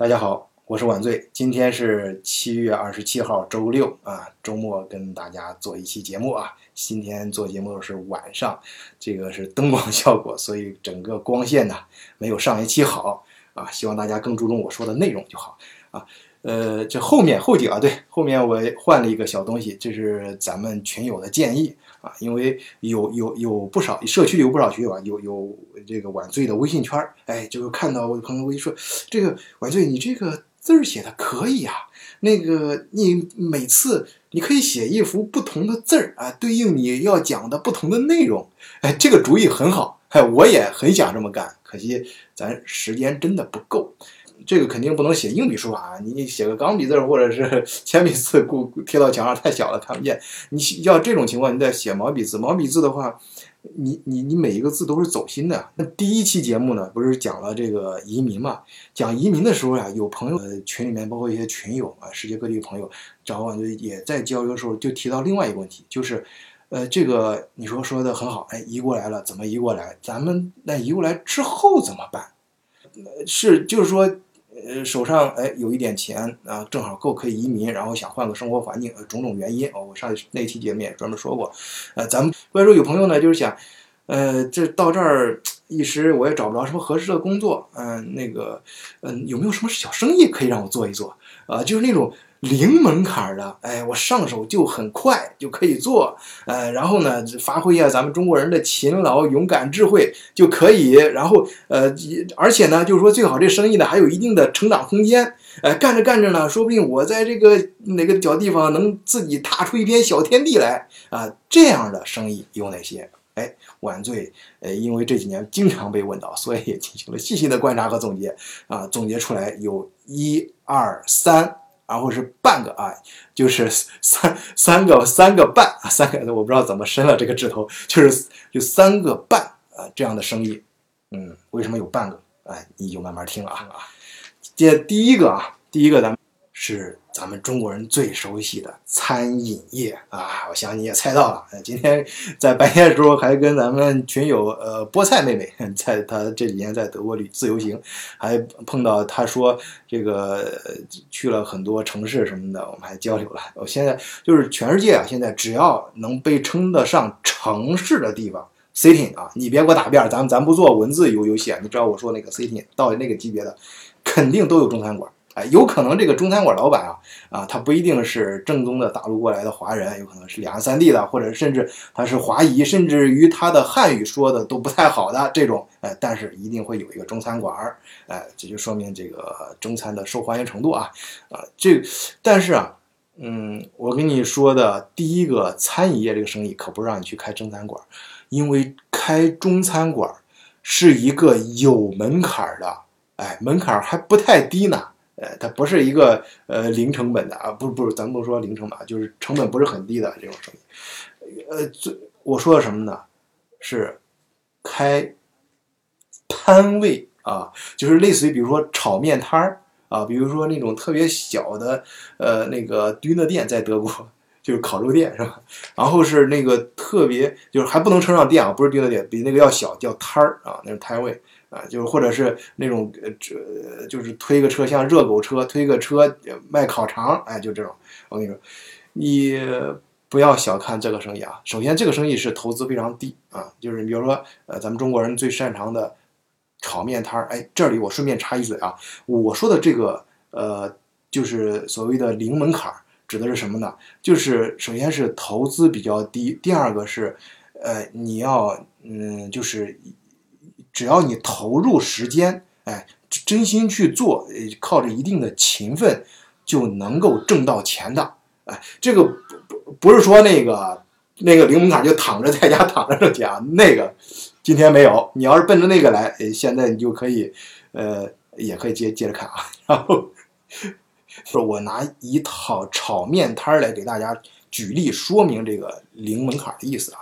大家好，我是晚醉，今天是七月二十七号，周六啊，周末跟大家做一期节目啊。今天做节目是晚上，这个是灯光效果，所以整个光线呢没有上一期好啊。希望大家更注重我说的内容就好啊。呃，这后面后景啊，对，后面我换了一个小东西，这是咱们群友的建议啊，因为有有有不少社区里有不少群友啊，有有这个晚醉的微信圈儿，哎，就看到我的朋友微信说，这个晚醉你这个字儿写的可以啊，那个你每次你可以写一幅不同的字儿啊，对应你要讲的不同的内容，哎，这个主意很好，哎，我也很想这么干，可惜咱时间真的不够。这个肯定不能写硬笔书法啊！你你写个钢笔字或者是 铅笔字，固贴到墙上太小了看不见。你要这种情况，你再写毛笔字。毛笔字的话，你你你每一个字都是走心的。那第一期节目呢，不是讲了这个移民嘛？讲移民的时候呀，有朋友群里面，包括一些群友啊，世界各地朋友找我就，也在交流的时候就提到另外一个问题，就是，呃，这个你说说的很好，哎，移过来了，怎么移过来？咱们那移过来之后怎么办？呃是就是说。呃，手上哎有一点钱啊，正好够可以移民，然后想换个生活环境，呃，种种原因哦。我上那期节目也专门说过，呃，咱们或者说有朋友呢，就是想，呃，这到这儿一时我也找不着什么合适的工作，嗯，那个，嗯，有没有什么小生意可以让我做一做啊？就是那种。零门槛的，哎，我上手就很快就可以做，呃，然后呢，发挥一下咱们中国人的勤劳、勇敢、智慧就可以，然后呃，而且呢，就是说最好这生意呢还有一定的成长空间，哎，干着干着呢，说不定我在这个哪个小地方能自己踏出一片小天地来啊，这样的生意有哪些？哎，晚醉，呃，因为这几年经常被问到，所以也进行了细心的观察和总结，啊，总结出来有一二三。然后是半个啊，就是三三个三个半啊，三个我不知道怎么伸了这个指头，就是就三个半啊这样的生意，嗯，为什么有半个？哎，你就慢慢听啊啊。这第一个啊，第一个咱们是。咱们中国人最熟悉的餐饮业啊，我想你也猜到了。今天在白天的时候还跟咱们群友呃菠菜妹妹，在她这几年在德国旅自由行，还碰到她说这个去了很多城市什么的，我们还交流了。我现在就是全世界啊，现在只要能被称得上城市的地方，city 啊，你别给我打遍，咱们咱不做文字游游戏啊，你知道我说那个 city 到那个级别的，肯定都有中餐馆。有可能这个中餐馆老板啊，啊，他不一定是正宗的大陆过来的华人，有可能是两岸三地的，或者甚至他是华裔，甚至于他的汉语说的都不太好的这种，哎，但是一定会有一个中餐馆儿，哎，这就说明这个中餐的受欢迎程度啊，啊，这，但是啊，嗯，我跟你说的第一个餐饮业这个生意可不让你去开中餐馆，因为开中餐馆是一个有门槛的，哎，门槛还不太低呢。呃，它不是一个呃零成本的啊，不是不是，咱不说零成本啊，就是成本不是很低的这种生意。呃，最我说的什么呢？是开摊位啊，就是类似于比如说炒面摊儿啊，比如说那种特别小的呃那个 DINER 店，在德国就是烤肉店是吧？然后是那个特别就是还不能称上店啊，不是 DINER 店，比那个要小，叫摊儿啊，那种摊位。啊，就是或者是那种呃，这就是推个车，像热狗车推个车卖烤肠，哎，就这种。我跟你说，你不要小看这个生意啊。首先，这个生意是投资非常低啊。就是比如说，呃，咱们中国人最擅长的炒面摊儿，哎，这里我顺便插一嘴啊，我说的这个呃，就是所谓的零门槛，指的是什么呢？就是首先是投资比较低，第二个是呃，你要嗯，就是。只要你投入时间，哎，真心去做，靠着一定的勤奋，就能够挣到钱的。哎，这个不不是说那个那个零门槛就躺着在家躺着挣钱啊，那个今天没有。你要是奔着那个来，现在你就可以，呃，也可以接接着看啊。然后，说我拿一套炒面摊儿来给大家举例说明这个零门槛的意思啊。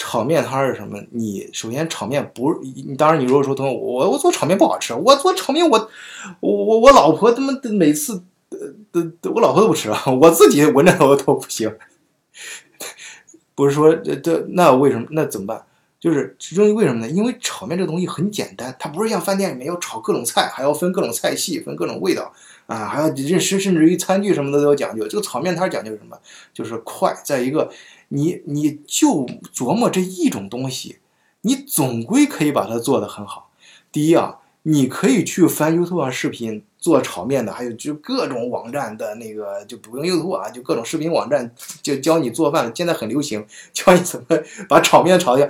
炒面摊是什么？你首先炒面不你，当然你如果说同我我做炒面不好吃，我做炒面我我我我老婆他妈每次呃都我老婆都不吃啊，我自己闻着我都不行。不是说这这那为什么那怎么办？就是其中为什么呢？因为炒面这东西很简单，它不是像饭店里面要炒各种菜，还要分各种菜系，分各种味道啊，还要甚甚甚至于餐具什么的都有讲究。这个炒面摊讲究什么？就是快。再一个，你你就琢磨这一种东西，你总归可以把它做得很好。第一啊，你可以去翻 YouTube 视频做炒面的，还有就各种网站的那个就不用 YouTube 啊，就各种视频网站就教你做饭，现在很流行，教你怎么把炒面炒掉。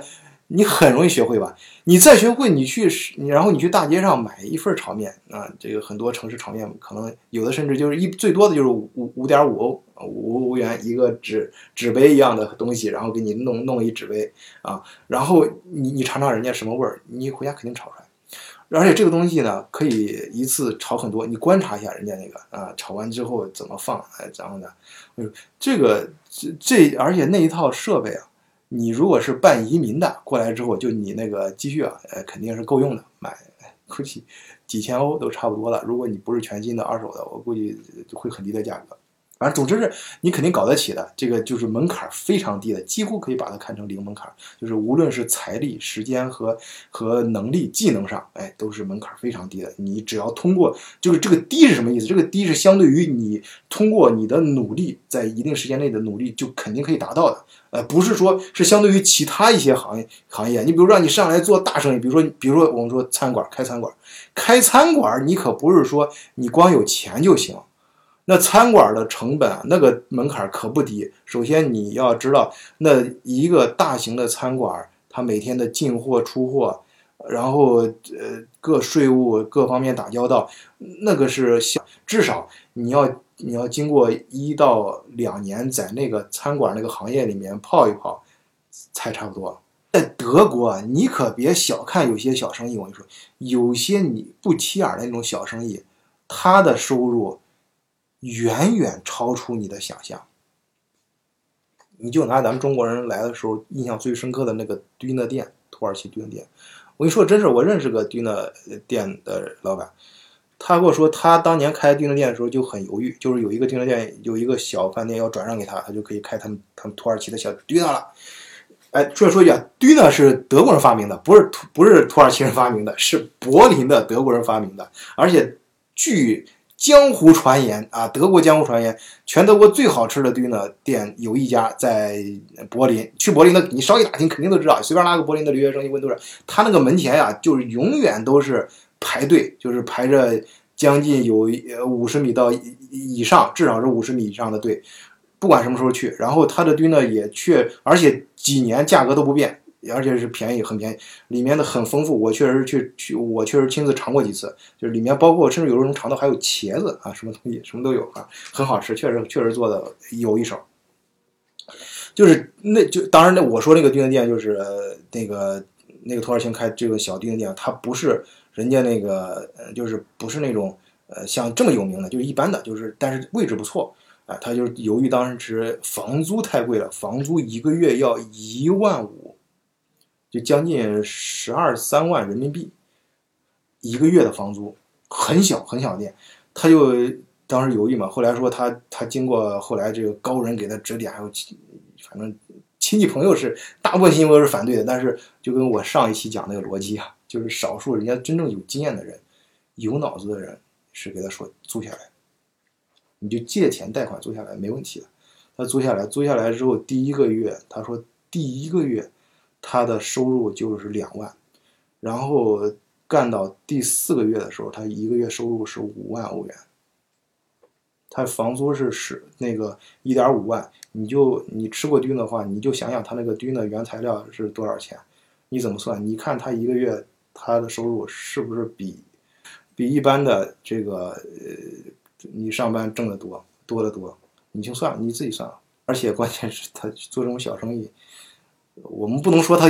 你很容易学会吧？你再学会，你去，你然后你去大街上买一份炒面啊，这个很多城市炒面可能有的甚至就是一最多的就是五五点五欧五欧元一个纸纸杯一样的东西，然后给你弄弄一纸杯啊，然后你你尝尝人家什么味儿，你回家肯定炒出来。而且这个东西呢，可以一次炒很多，你观察一下人家那个啊，炒完之后怎么放，哎，然后呢，这个这这，而且那一套设备啊。你如果是办移民的过来之后，就你那个积蓄啊，呃，肯定是够用的，买估计几千欧都差不多了。如果你不是全新的、二手的，我估计会很低的价格。反正总之是你肯定搞得起的，这个就是门槛非常低的，几乎可以把它看成零门槛。就是无论是财力、时间和和能力、技能上，哎，都是门槛非常低的。你只要通过，就是这个低是什么意思？这个低是相对于你通过你的努力，在一定时间内的努力，就肯定可以达到的。呃，不是说是相对于其他一些行业行业。你比如让你上来做大生意，比如说比如说我们说餐馆开餐馆，开餐馆你可不是说你光有钱就行。那餐馆的成本啊，那个门槛可不低。首先你要知道，那一个大型的餐馆，它每天的进货出货，然后呃各税务各方面打交道，那个是小，至少你要你要经过一到两年在那个餐馆那个行业里面泡一泡，才差不多。在德国，你可别小看有些小生意，我跟你说，有些你不起眼的那种小生意，他的收入。远远超出你的想象。你就拿咱们中国人来的时候印象最深刻的那个 Döner 店，土耳其堆那店。我跟你说，真是我认识个 Döner 店的老板，他跟我说，他当年开堆那店的时候就很犹豫，就是有一个堆那店有一个小饭店要转让给他，他就可以开他们他们土耳其的小 Döner 了。哎，顺便说一下，Döner 是德国人发明的，不是土不是土耳其人发明的，是柏林的德国人发明的，而且据。江湖传言啊，德国江湖传言，全德国最好吃的 döner 店有一家在柏林。去柏林的，你稍一打听，肯定都知道。随便拉个柏林的留学生一问，都是他那个门前呀，就是永远都是排队，就是排着将近有五十米到以上，至少是五十米以上的队，不管什么时候去。然后他的 döner 也确，而且几年价格都不变。而且是便宜，很便宜，里面的很丰富。我确实去去，我确实亲自尝过几次，就是里面包括甚至有时候能尝到还有茄子啊，什么东西什么都有啊，很好吃，确实确实做的有一手。就是那就当然那我说那个订店就是那个那个土耳其开这个小订店，它不是人家那个就是不是那种呃像这么有名的，就是一般的，就是但是位置不错啊。他就是由于当时房租太贵了，房租一个月要一万五。就将近十二三万人民币一个月的房租，很小很小店，他就当时犹豫嘛。后来说他他经过后来这个高人给他指点，还有反正亲戚朋友是大部分亲戚朋友是反对的，但是就跟我上一期讲那个逻辑啊，就是少数人家真正有经验的人、有脑子的人是给他说租下来，你就借钱贷款租下来没问题的。他租下来，租下来之后第一个月，他说第一个月。他的收入就是两万，然后干到第四个月的时候，他一个月收入是五万欧元。他房租是十那个一点五万，你就你吃过菌的话，你就想想他那个菌的原材料是多少钱，你怎么算？你看他一个月他的收入是不是比比一般的这个呃你上班挣的多多得多？你就算你自己算，而且关键是他做这种小生意。我们不能说他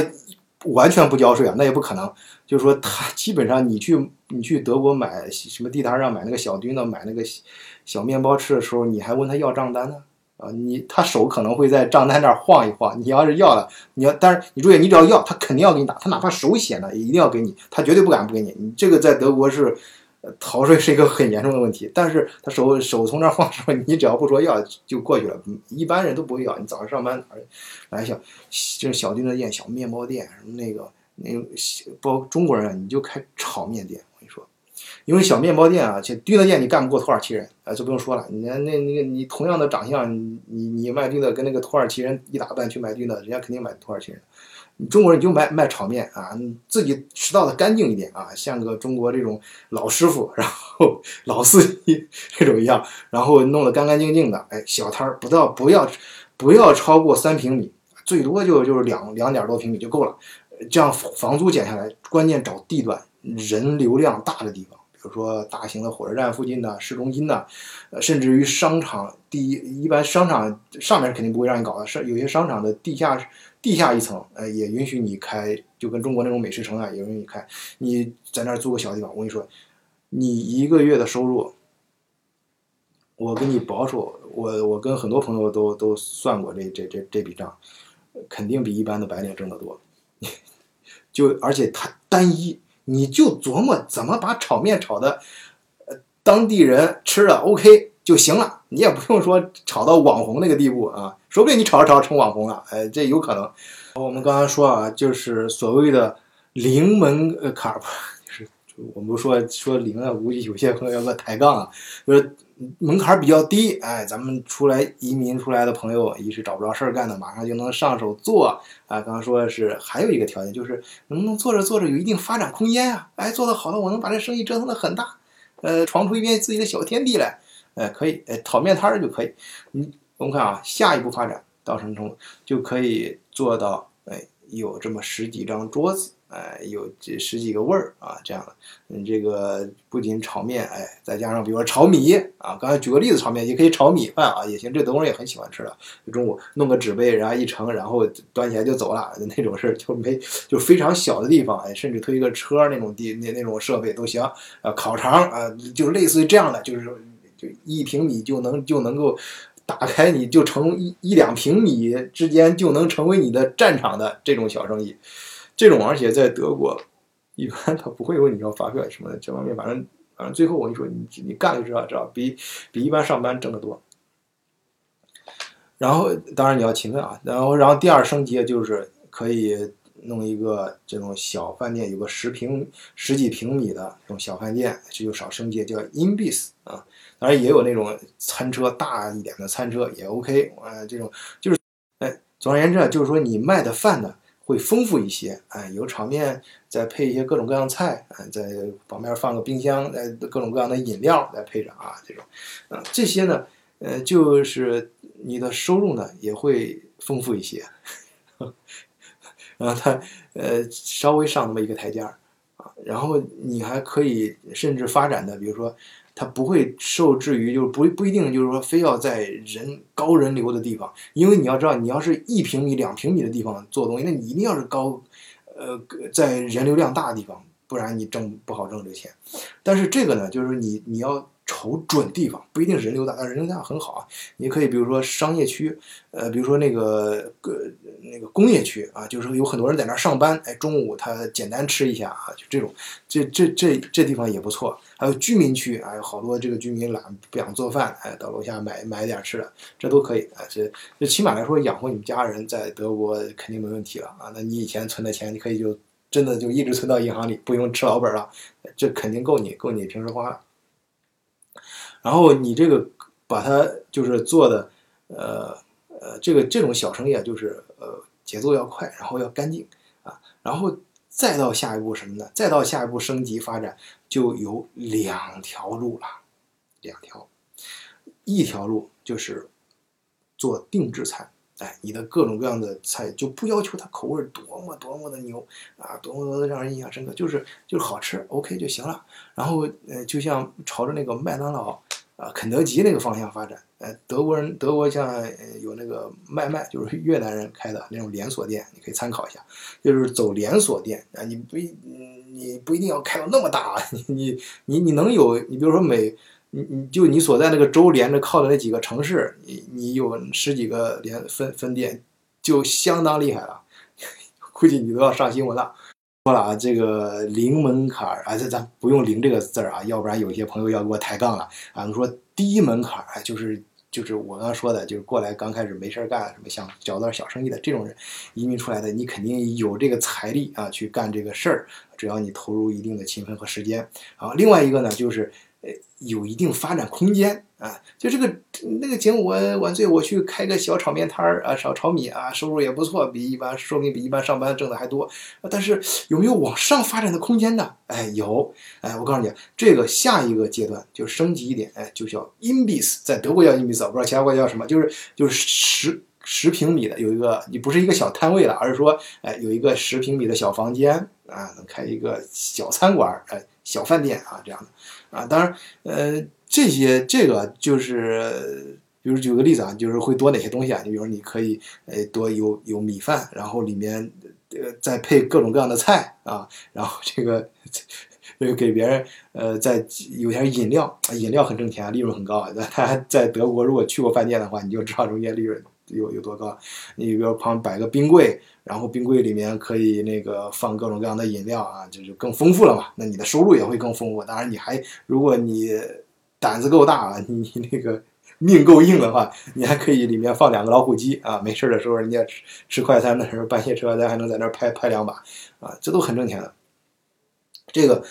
完全不交税啊，那也不可能。就是说，他基本上你去你去德国买什么地摊上买那个小墩的买那个小面包吃的时候，你还问他要账单呢？啊，你他手可能会在账单那儿晃一晃。你要是要了，你要但是你注意，你只要要，他肯定要给你打，他哪怕手写呢，也一定要给你，他绝对不敢不给你。你这个在德国是逃税是一个很严重的问题。但是他手手从那儿晃时候，你只要不说要就过去了，一般人都不会要。你早上上班哪来小就是小丁的店、小面包店什么那个那个包中国人，啊你就开炒面店。我跟你说，因为小面包店啊，且丁的店你干不过土耳其人，啊，就不用说了。你那那那个你同样的长相，你你卖丁的跟那个土耳其人一打扮去卖丁的，人家肯定买土耳其人。中国人就卖卖炒面啊，自己吃到的干净一点啊，像个中国这种老师傅，然后老司机这种一样，然后弄得干干净净的。哎，小摊儿不到不要不要超过三平米，最多就就是两两点多平米就够了。这样房租减下来，关键找地段人流量大的地方，比如说大型的火车站附近的市中心的，呃，甚至于商场第一一般商场上面肯定不会让你搞的，是有些商场的地下。地下一层，呃，也允许你开，就跟中国那种美食城啊，也允许你开。你在那儿租个小地方，我跟你说，你一个月的收入，我给你保守，我我跟很多朋友都都算过这这这这笔账，肯定比一般的白领挣得多。就而且它单一，你就琢磨怎么把炒面炒的，呃，当地人吃了 OK 就行了，你也不用说炒到网红那个地步啊。说不定你炒着炒着成网红了，哎，这有可能。我们刚才说啊，就是所谓的零门呃槛儿，就是我们说说零啊，估计有些朋友要个抬杠啊，就是门槛比较低。哎，咱们出来移民出来的朋友，一是找不着事儿干的，马上就能上手做啊。刚刚说的是还有一个条件，就是能不能做着做着有一定发展空间呀？哎，做得好的，我能把这生意折腾得很大，呃，闯出一片自己的小天地来。哎，可以，哎，讨面摊儿就可以，你。我们看啊，下一步发展到什么程度，就可以做到，哎，有这么十几张桌子，哎，有这十几个味儿啊，这样的，嗯，这个不仅炒面，哎，再加上比如说炒米啊，刚才举个例子，炒面也可以炒米饭啊，也行，这德国人也很喜欢吃的。中午弄个纸杯，然后一盛，然后端起来就走了，那种事儿就没，就非常小的地方，哎，甚至推个车那种地那那种设备都行，啊，烤肠啊，就类似于这样的，就是就一平米就能就能够。打开你就成一一两平米之间就能成为你的战场的这种小生意，这种而且在德国，一般他不会问你要发票什么的，这方面反正反正最后我跟你说，你你干就知道，知道比比一般上班挣得多。然后当然你要勤奋啊，然后然后第二升级就是可以弄一个这种小饭店，有个十平十几平米的这种小饭店，这就少升级，叫 Inbis 啊。当然也有那种餐车大一点的餐车也 OK，呃，这种就是，哎，总而言之啊，就是说你卖的饭呢会丰富一些，哎，有炒面，再配一些各种各样菜，哎，在旁边放个冰箱，呃，各种各样的饮料再配着啊，这种，啊，这些呢，呃，就是你的收入呢也会丰富一些，然后它呃稍微上那么一个台阶儿啊，然后你还可以甚至发展的，比如说。它不会受制于，就是不不一定，就是说非要在人高人流的地方，因为你要知道，你要是一平米、两平米的地方做东西，那你一定要是高，呃，在人流量大的地方，不然你挣不好挣这个钱。但是这个呢，就是你你要。瞅准地方不一定是人流大，但人流大很好啊。你可以比如说商业区，呃，比如说那个个那个工业区啊，就是有很多人在那儿上班，哎，中午他简单吃一下啊，就这种，这这这这地方也不错。还有居民区啊，好多这个居民懒不想做饭，哎，到楼下买买点吃的，这都可以啊。这这起码来说养活你们家人，在德国肯定没问题了啊。那你以前存的钱，你可以就真的就一直存到银行里，不用吃老本了，这肯定够你够你平时花了。然后你这个把它就是做的，呃呃，这个这种小生意啊，就是呃节奏要快，然后要干净啊，然后再到下一步什么呢？再到下一步升级发展，就有两条路了，两条，一条路就是做定制菜，哎，你的各种各样的菜就不要求它口味多么多么的牛啊，多么多么的让人印象深刻，就是就是好吃，OK 就行了。然后呃，就像朝着那个麦当劳。啊，肯德基那个方向发展，呃，德国人德国像有那个麦麦，就是越南人开的那种连锁店，你可以参考一下，就是走连锁店啊，你不一你不一定要开到那么大，你你你你能有，你比如说每你你就你所在那个州连着靠的那几个城市，你你有十几个连分分店，就相当厉害了，估计你都要上新闻了。说了啊，这个零门槛啊，这咱不用“零”这个字儿啊，要不然有些朋友要给我抬杠了啊。你说低门槛啊，就是就是我刚刚说的，就是过来刚开始没事儿干，什么想找点小生意的这种人，移民出来的，你肯定有这个财力啊，去干这个事儿，只要你投入一定的勤奋和时间啊。另外一个呢，就是呃，有一定发展空间。啊，就这个那个景，我晚醉我去开个小炒面摊儿啊，炒炒米啊，收入也不错，比一般说明比一般上班挣的还多。但是有没有往上发展的空间呢？哎，有。哎，我告诉你，这个下一个阶段就升级一点，哎，就叫 inbis，在德国叫 inbis，我不知道其他国家叫什么，就是就是十十平米的有一个，你不是一个小摊位了，而是说，哎，有一个十平米的小房间啊，能开一个小餐馆，哎，小饭店啊这样的啊，当然，呃。这些这个就是，比如举个例子啊，就是会多哪些东西啊？你比如你可以，呃，多有有米饭，然后里面呃再配各种各样的菜啊，然后这个这个给别人呃再有点饮料，饮料很挣钱，利润很高啊。在德国如果去过饭店的话，你就知道中间利润有有多高。你比如旁摆个冰柜，然后冰柜里面可以那个放各种各样的饮料啊，就是更丰富了嘛。那你的收入也会更丰富。当然你还如果你胆子够大啊！你那个 命够硬的话，你还可以里面放两个老虎机啊！没事的时候，人家吃吃快餐的时候，半夜吃快餐还能在那拍拍两把啊！这都很挣钱的。这个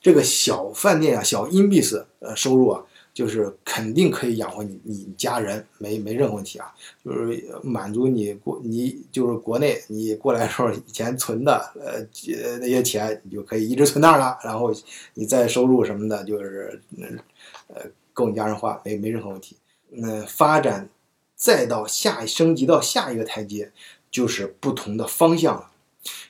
这个小饭店啊，小 i n b s 呃，收入啊，就是肯定可以养活你你家人，没没任何问题啊！就是满足你过你就是国内你过来的时候以前存的呃那些钱，你就可以一直存那儿了。然后你再收入什么的，就是。呃，够你家人花，没没任何问题。那发展再到下升级到下一个台阶，就是不同的方向了。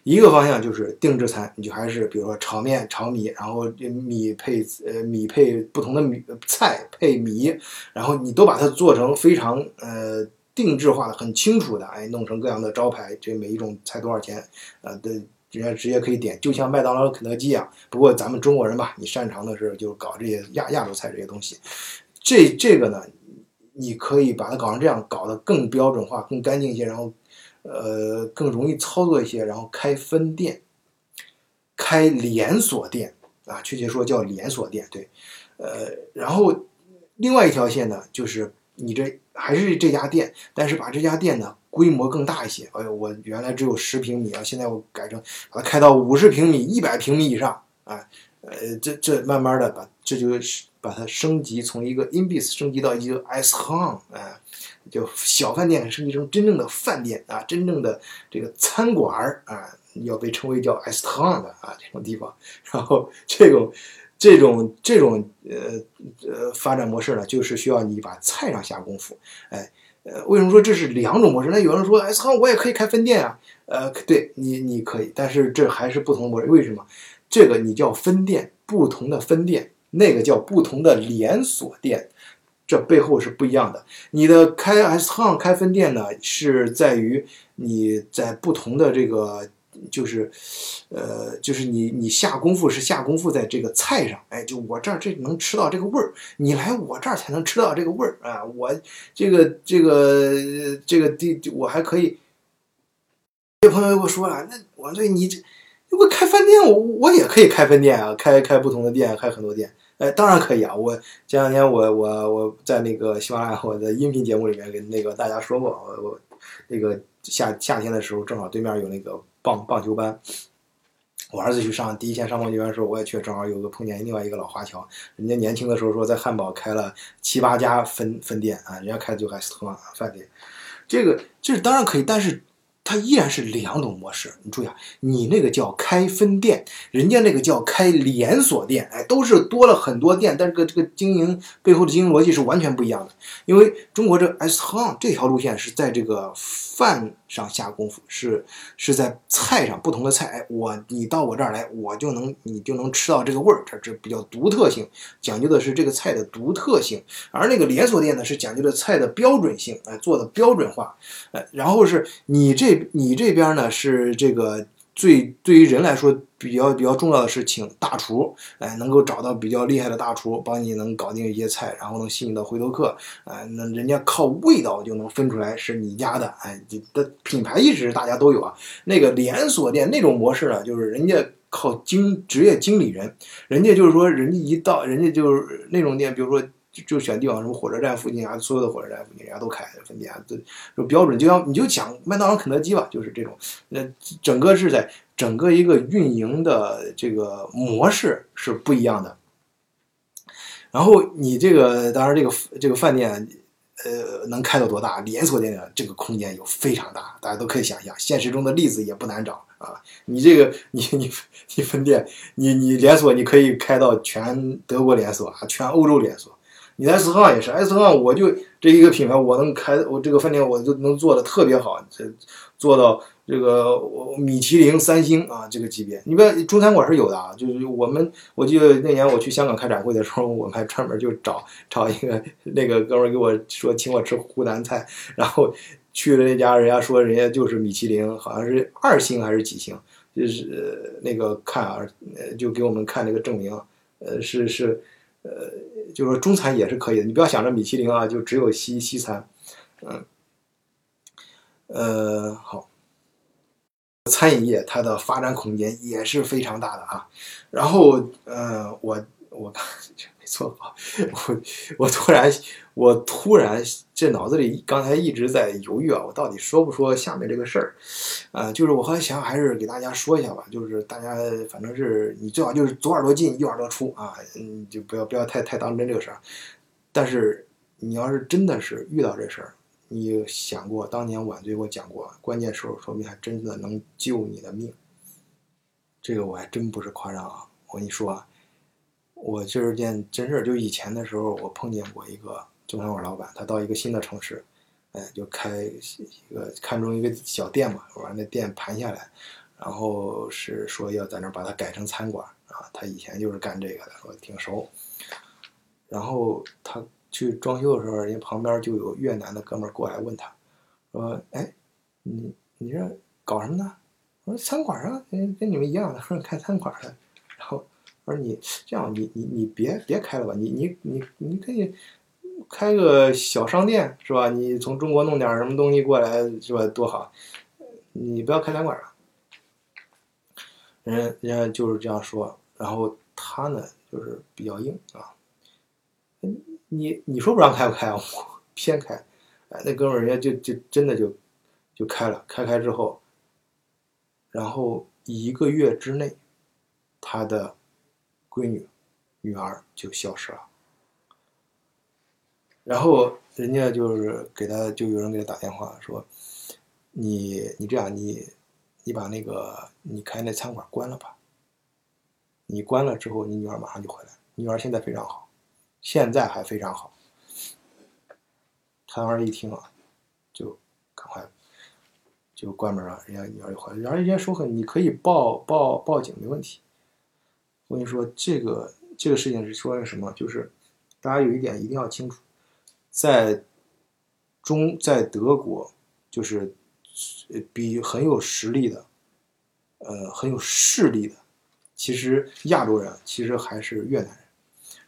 一个方向就是定制餐，你就还是比如说炒面、炒米，然后米配呃米配不同的米菜配米，然后你都把它做成非常呃定制化的、很清楚的，哎，弄成各样的招牌，这每一种菜多少钱啊的。人家直接可以点，就像麦当劳、肯德基一样。不过咱们中国人吧，你擅长的是就搞这些亚亚洲菜这些东西。这这个呢，你可以把它搞成这样，搞得更标准化、更干净一些，然后呃更容易操作一些，然后开分店、开连锁店啊，确切说叫连锁店。对，呃，然后另外一条线呢，就是你这还是这家店，但是把这家店呢。规模更大一些，哎呦，我原来只有十平米啊，现在我改成把它开到五十平米、一百平米以上啊，呃，这这慢慢的把这就是把它升级，从一个 inbis 升级到一个 s h o n 啊，就小饭店升级成真正的饭店啊，真正的这个餐馆儿啊，要被称为叫 s h o n 的啊这种地方，然后这种这种这种呃呃发展模式呢，就是需要你把菜上下功夫，哎。呃，为什么说这是两种模式？那有人说，哎，操，我也可以开分店啊。呃，对你，你可以，但是这还是不同模式。为什么？这个你叫分店，不同的分店，那个叫不同的连锁店，这背后是不一样的。你的开 S 行开分店呢，是在于你在不同的这个。就是，呃，就是你你下功夫是下功夫在这个菜上，哎，就我这儿这能吃到这个味儿，你来我这儿才能吃到这个味儿啊！我这个这个这个地我还可以。有朋友跟我说了，那我这你这如果开饭店，我我也可以开分店啊，开开不同的店，开很多店，哎，当然可以啊！我前两天我我我在那个喜马拉雅我的音频节目里面跟那个大家说过，我我那个夏夏天的时候正好对面有那个。棒棒球班，我儿子去上第一天上棒球班的时候，我也去，正好有个碰见另外一个老华侨，人家年轻的时候说在汉堡开了七八家分分店啊，人家开的就还是特饭店，这个这当然可以，但是。它依然是两种模式，你注意啊，你那个叫开分店，人家那个叫开连锁店，哎，都是多了很多店，但是个这个经营背后的经营逻辑是完全不一样的。因为中国这 S 行这条路线是在这个泛上下功夫，是是在菜上不同的菜，哎，我你到我这儿来，我就能你就能吃到这个味儿，这这比较独特性，讲究的是这个菜的独特性。而那个连锁店呢，是讲究的菜的标准性，哎，做的标准化，哎，然后是你这。你这边呢是这个最对于人来说比较比较重要的是请大厨，哎，能够找到比较厉害的大厨，帮你能搞定一些菜，然后能吸引到回头客，哎，那人家靠味道就能分出来是你家的，哎，你的品牌意识大家都有啊。那个连锁店那种模式呢，就是人家靠经职业经理人，人家就是说，人家一到，人家就是那种店，比如说。就就选地方，什么火车站附近啊，所有的火车站附近，人家都开分店，这就标准。就像你就讲麦当劳、肯德基吧，就是这种。那整个是在整个一个运营的这个模式是不一样的。然后你这个当然这个这个饭店，呃，能开到多大？连锁店的这个空间有非常大，大家都可以想象。现实中的例子也不难找啊。你这个你你你分店，你你连锁，你可以开到全德国连锁啊，全欧洲连锁。你 S 号也是 S 号，我就这一个品牌，我能开我这个饭店，我就能做的特别好，这做到这个米其林三星啊这个级别。你不要中餐馆是有的啊，就是我们我记得那年我去香港开展会的时候，我们还专门就找找一个那个哥们儿给我说请我吃湖南菜，然后去了那家，人家说人家就是米其林，好像是二星还是几星，就是那个看啊，就给我们看那个证明，呃是是。呃，就是说中餐也是可以的，你不要想着米其林啊，就只有西西餐，嗯，呃，好，餐饮业它的发展空间也是非常大的啊。然后，呃，我我 没错啊，我我突然。我突然这脑子里刚才一直在犹豫啊，我到底说不说下面这个事儿？啊，就是我后来想还是给大家说一下吧，就是大家反正是你最好就是左耳朵进右耳朵出啊，嗯，就不要不要太太当真这个事儿。但是你要是真的是遇到这事儿，你想过当年晚醉给我讲过，关键时候说不定还真的能救你的命。这个我还真不是夸张啊，我跟你说啊，我这是件真事儿，就以前的时候我碰见过一个。中餐馆老板，他到一个新的城市，哎，就开一个看中一个小店嘛，把那店盘下来，然后是说要在那儿把它改成餐馆啊。他以前就是干这个的，说挺熟。然后他去装修的时候，人家旁边就有越南的哥们儿过来问他，说：“哎，你你这搞什么呢？”我说：“餐馆啊，跟跟你们一样的，说开餐馆的。”然后我说：“你这样，你你你别别开了吧，你你你你可以。”开个小商店是吧？你从中国弄点什么东西过来是吧？多好！你不要开餐馆啊。人人家就是这样说，然后他呢就是比较硬啊。你你说不让开不开啊？我偏开。哎，那哥们儿人家就就真的就就开了，开开之后，然后一个月之内，他的闺女女儿就消失了。然后人家就是给他，就有人给他打电话说：“你你这样，你你把那个你开那餐馆关了吧。你关了之后，你女儿马上就回来。女儿现在非常好，现在还非常好。”他当时一听啊，就赶快就关门了。人家女儿就回来，然后人家说：“很，你可以报报报警，没问题。”我跟你说，这个这个事情是说的什么？就是大家有一点一定要清楚。在中在德国，就是比很有实力的，呃，很有势力的，其实亚洲人其实还是越南人，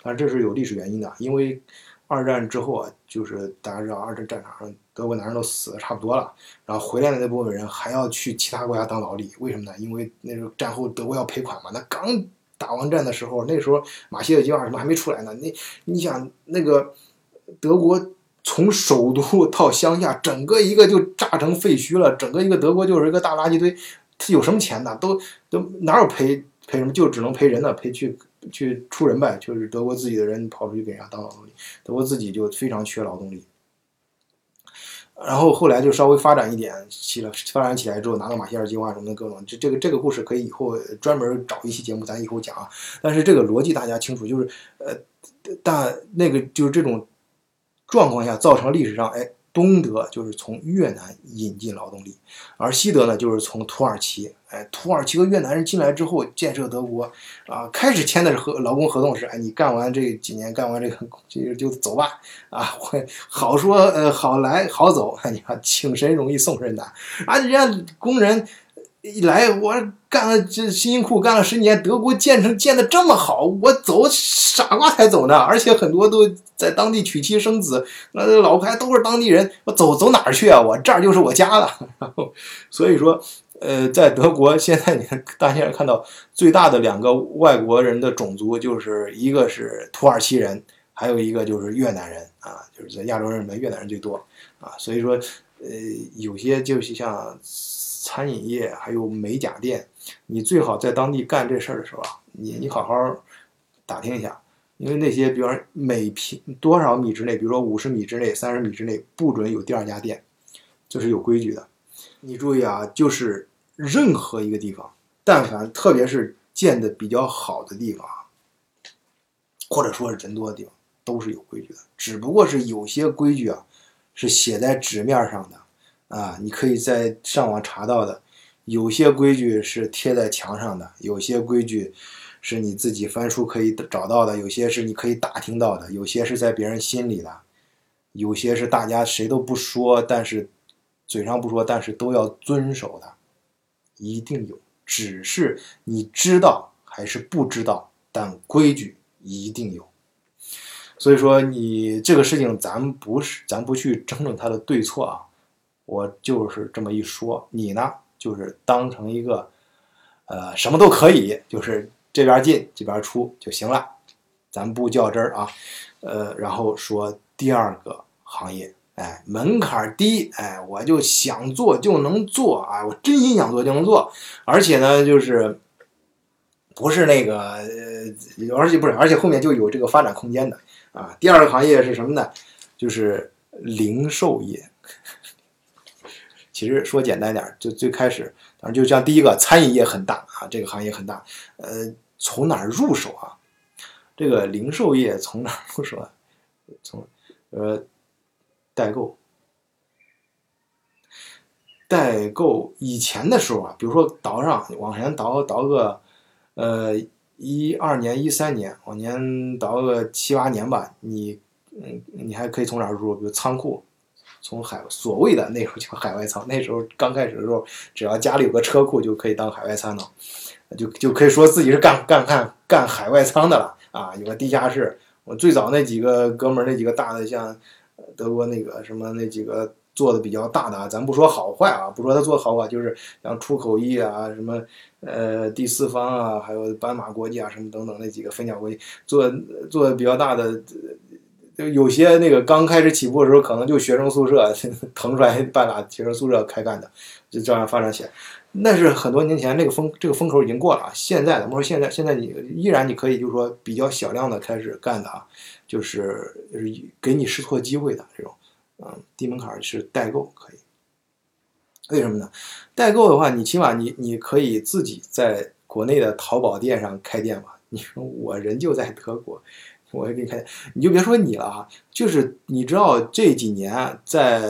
但这是有历史原因的，因为二战之后啊，就是大家知道二战战场上德国男人都死的差不多了，然后回来的那部分人还要去其他国家当劳力，为什么呢？因为那时候战后德国要赔款嘛，那刚打完战的时候，那时候马歇尔计划什么还没出来呢，那你想那个。德国从首都 到乡下，整个一个就炸成废墟了。整个一个德国就是一个大垃圾堆，他有什么钱呢？都都哪有赔赔什么？就只能赔人呢，赔去去出人呗。就是德国自己的人跑出去给人家当劳动力，德国自己就非常缺劳动力。然后后来就稍微发展一点起了，发展起来之后，拿到马歇尔计划什么的各种，这这个这个故事可以以后专门找一期节目，咱以后讲啊。但是这个逻辑大家清楚，就是呃，但那个就是这种。状况下造成历史上，哎，东德就是从越南引进劳动力，而西德呢就是从土耳其，哎，土耳其和越南人进来之后建设德国，啊，开始签的是合劳工合同是，哎，你干完这几年，干完这个就就走吧，啊，好说呃好来好走，你看请神容易送神难，啊，人家工人一来我干了这辛辛苦苦干了十年，德国建成建的这么好，我走傻瓜才走呢，而且很多都在当地娶妻生子，那老婆还都是当地人，我走走哪儿去啊？我这儿就是我家了。然后所以说，呃，在德国现在你看大家看到最大的两个外国人的种族，就是一个是土耳其人，还有一个就是越南人啊，就是在亚洲人里面越南人最多啊，所以说，呃，有些就是像。餐饮业还有美甲店，你最好在当地干这事儿的时候啊，你你好好打听一下，因为那些比方每平多少米之内，比如说五十米之内、三十米之内不准有第二家店，这是有规矩的。你注意啊，就是任何一个地方，但凡特别是建的比较好的地方啊，或者说是人多的地方，都是有规矩的。只不过是有些规矩啊，是写在纸面上的。啊，你可以在上网查到的，有些规矩是贴在墙上的，有些规矩是你自己翻书可以找到的，有些是你可以打听到的，有些是在别人心里的，有些是大家谁都不说，但是嘴上不说，但是都要遵守的，一定有，只是你知道还是不知道，但规矩一定有。所以说，你这个事情咱不是，咱不去争论它的对错啊。我就是这么一说，你呢，就是当成一个，呃，什么都可以，就是这边进这边出就行了，咱不较真儿啊，呃，然后说第二个行业，哎，门槛低，哎，我就想做就能做啊，我真心想做就能做，而且呢，就是不是那个，而且不是，而且后面就有这个发展空间的啊。第二个行业是什么呢？就是零售业。其实说简单点，就最开始，当然就像第一个，餐饮业很大啊，这个行业很大。呃，从哪儿入手啊？这个零售业从哪儿入手啊？从呃代购，代购以前的时候啊，比如说倒上往前倒倒个呃一二年、一三年，往前倒个七八年吧，你嗯，你还可以从哪儿入？比如仓库。从海所谓的那时候叫海外仓，那时候刚开始的时候，只要家里有个车库就可以当海外仓了，就就可以说自己是干干干干海外仓的了啊！有个地下室，我最早那几个哥们儿，那几个大的，像德国那个什么那几个做的比较大的，咱不说好坏啊，不说他做的好坏，就是像出口易啊，什么呃第四方啊，还有斑马国际啊，什么等等那几个分享国际做做的比较大的。就有些那个刚开始起步的时候，可能就学生宿舍 腾出来半拉学生宿舍开干的，就这样发展起来。那是很多年前那个风这个风口已经过了啊。现在咱们说现在现在你依然你可以就是说比较小量的开始干的啊，就是就是给你试错机会的这种，嗯，低门槛是代购可以。为什么呢？代购的话，你起码你你可以自己在国内的淘宝店上开店嘛。你说我人就在德国。我也给你看，你就别说你了啊，就是你知道这几年在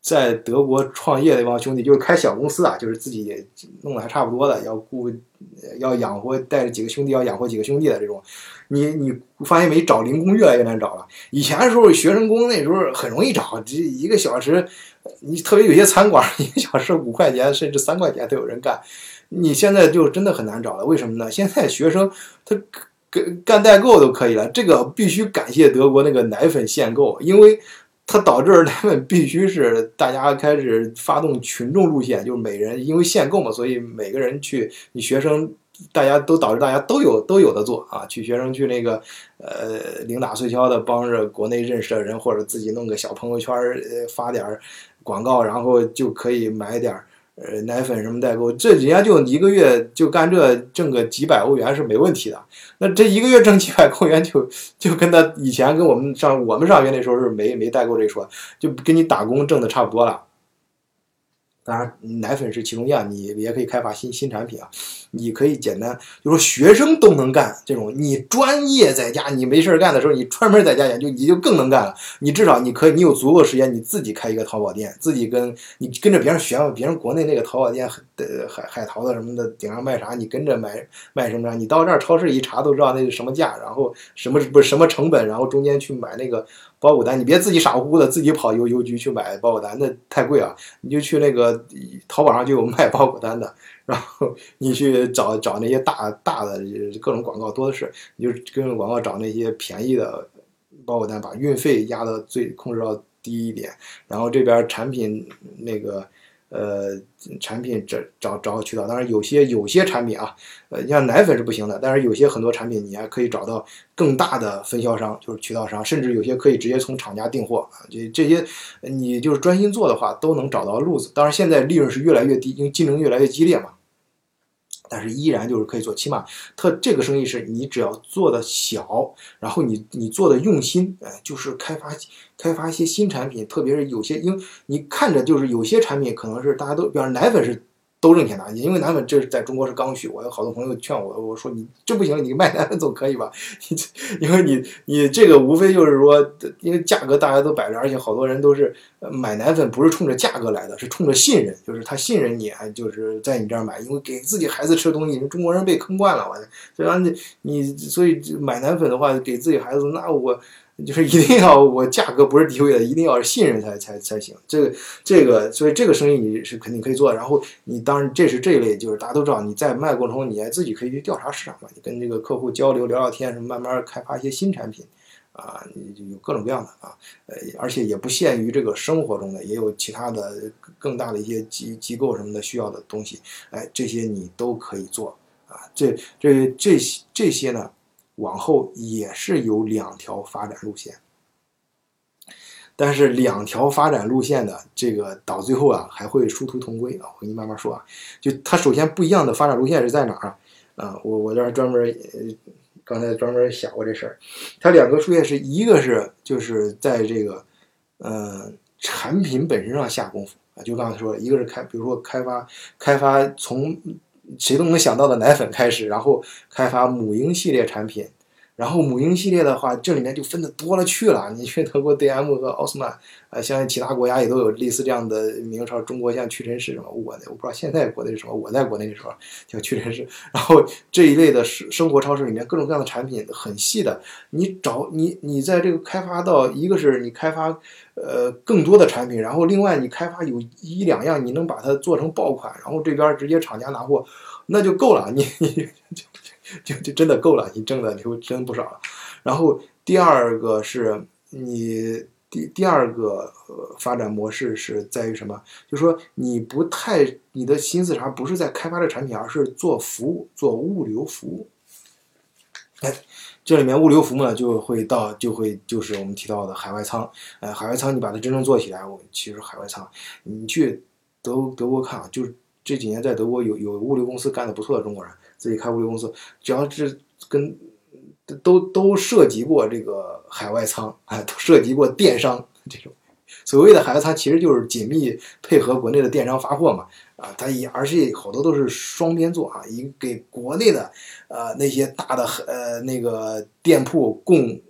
在德国创业的一帮兄弟，就是开小公司啊，就是自己弄得还差不多的，要雇要养活带着几个兄弟，要养活几个兄弟的这种，你你发现没？找零工越来越难找了。以前的时候学生工那时候很容易找，这一个小时，你特别有些餐馆 一个小时五块钱甚至三块钱都有人干，你现在就真的很难找了。为什么呢？现在学生他。干干代购都可以了，这个必须感谢德国那个奶粉限购，因为它导致奶粉必须是大家开始发动群众路线，就是每人因为限购嘛，所以每个人去，你学生大家都导致大家都有都有的做啊，去学生去那个呃零打碎敲的帮着国内认识的人，或者自己弄个小朋友圈呃发点广告，然后就可以买点儿。呃，奶粉什么代购，这人家就一个月就干这挣个几百欧元是没问题的。那这一个月挣几百欧元，就就跟他以前跟我们上我们上学那时候是没没代购这说，就跟你打工挣的差不多了。当然，奶粉是其中一样，你也可以开发新新产品啊。你可以简单，就说学生都能干这种，你专业在家，你没事干的时候，你专门在家研究，你就更能干了。你至少你可以，你有足够时间，你自己开一个淘宝店，自己跟你跟着别人学，别人国内那个淘宝店的海海淘的什么的，顶上卖啥，你跟着买卖什么，你到这儿超市一查都知道那是什么价，然后什么不是什么成本，然后中间去买那个。包裹单，你别自己傻乎乎的自己跑邮邮局去买包裹单，那太贵啊。你就去那个淘宝上就有卖包裹单的，然后你去找找那些大大的各种广告多的是，你就各种广告找那些便宜的包裹单，把运费压到最控制到低一点，然后这边产品那个。呃，产品找找找渠道，当然有些有些产品啊，呃，像奶粉是不行的，但是有些很多产品你还可以找到更大的分销商，就是渠道商，甚至有些可以直接从厂家订货啊。这这些你就是专心做的话，都能找到路子。当然现在利润是越来越低，因为竞争越来越激烈嘛。但是依然就是可以做，起码特这个生意是你只要做的小，然后你你做的用心，哎，就是开发开发一些新产品，特别是有些，因为你看着就是有些产品可能是大家都，比方奶粉是。都挣钱拿钱，因为奶粉这是在中国是刚需。我有好多朋友劝我，我说你这不行，你卖奶粉总可以吧？你因为你你这个无非就是说，因为价格大家都摆着，而且好多人都是买奶粉不是冲着价格来的，是冲着信任，就是他信任你，就是在你这儿买，因为给自己孩子吃的东西，中国人被坑惯了，我所以你你所以买奶粉的话，给自己孩子，那我。就是一定要我价格不是低位的，一定要是信任才才才行。这个这个，所以这个生意你是肯定可以做。然后你当然这是这一类，就是大家都知道，你在卖过程中，你还自己可以去调查市场嘛，你跟这个客户交流聊聊天，什么慢慢开发一些新产品啊，你有各种各样的啊，呃，而且也不限于这个生活中的，也有其他的更大的一些机机构什么的需要的东西，哎，这些你都可以做啊。这这这些这些呢？往后也是有两条发展路线，但是两条发展路线的这个到最后啊还会殊途同归啊，我跟你慢慢说啊。就它首先不一样的发展路线是在哪儿啊？啊，我我这儿专门呃刚才专门想过这事儿，它两个路线是一个是就是在这个呃产品本身上下功夫啊，就刚才说的，一个是开比如说开发开发从。谁都能想到的奶粉开始，然后开发母婴系列产品，然后母婴系列的话，这里面就分的多了去了。你去德国 DM 和奥斯曼，呃，相信其他国家也都有类似这样的名称。中国像屈臣氏什么，我我不知道现在国内是什么，我在国内的时候叫屈臣氏。然后这一类的生生活超市里面各种各样的产品很细的，你找你你在这个开发到一个是你开发呃更多的产品，然后另外你开发有一两样你能把它做成爆款，然后这边直接厂家拿货。那就够了，你你就就就真的够了，你挣的就真不少了。然后第二个是你第第二个发展模式是在于什么？就是说你不太你的心思啥不是在开发这产品，而是做服务，做物流服务。哎，这里面物流服务呢就会到就会就是我们提到的海外仓。呃，海外仓你把它真正做起来，我其实海外仓，你去德德国看啊，就是。这几年在德国有有物流公司干的不错的中国人，自己开物流公司，只要是跟都都涉及过这个海外仓，哎，都涉及过电商这种。所谓的海外仓其实就是紧密配合国内的电商发货嘛，啊，它也而且好多都是双边做啊，一给国内的呃那些大的呃那个店铺供。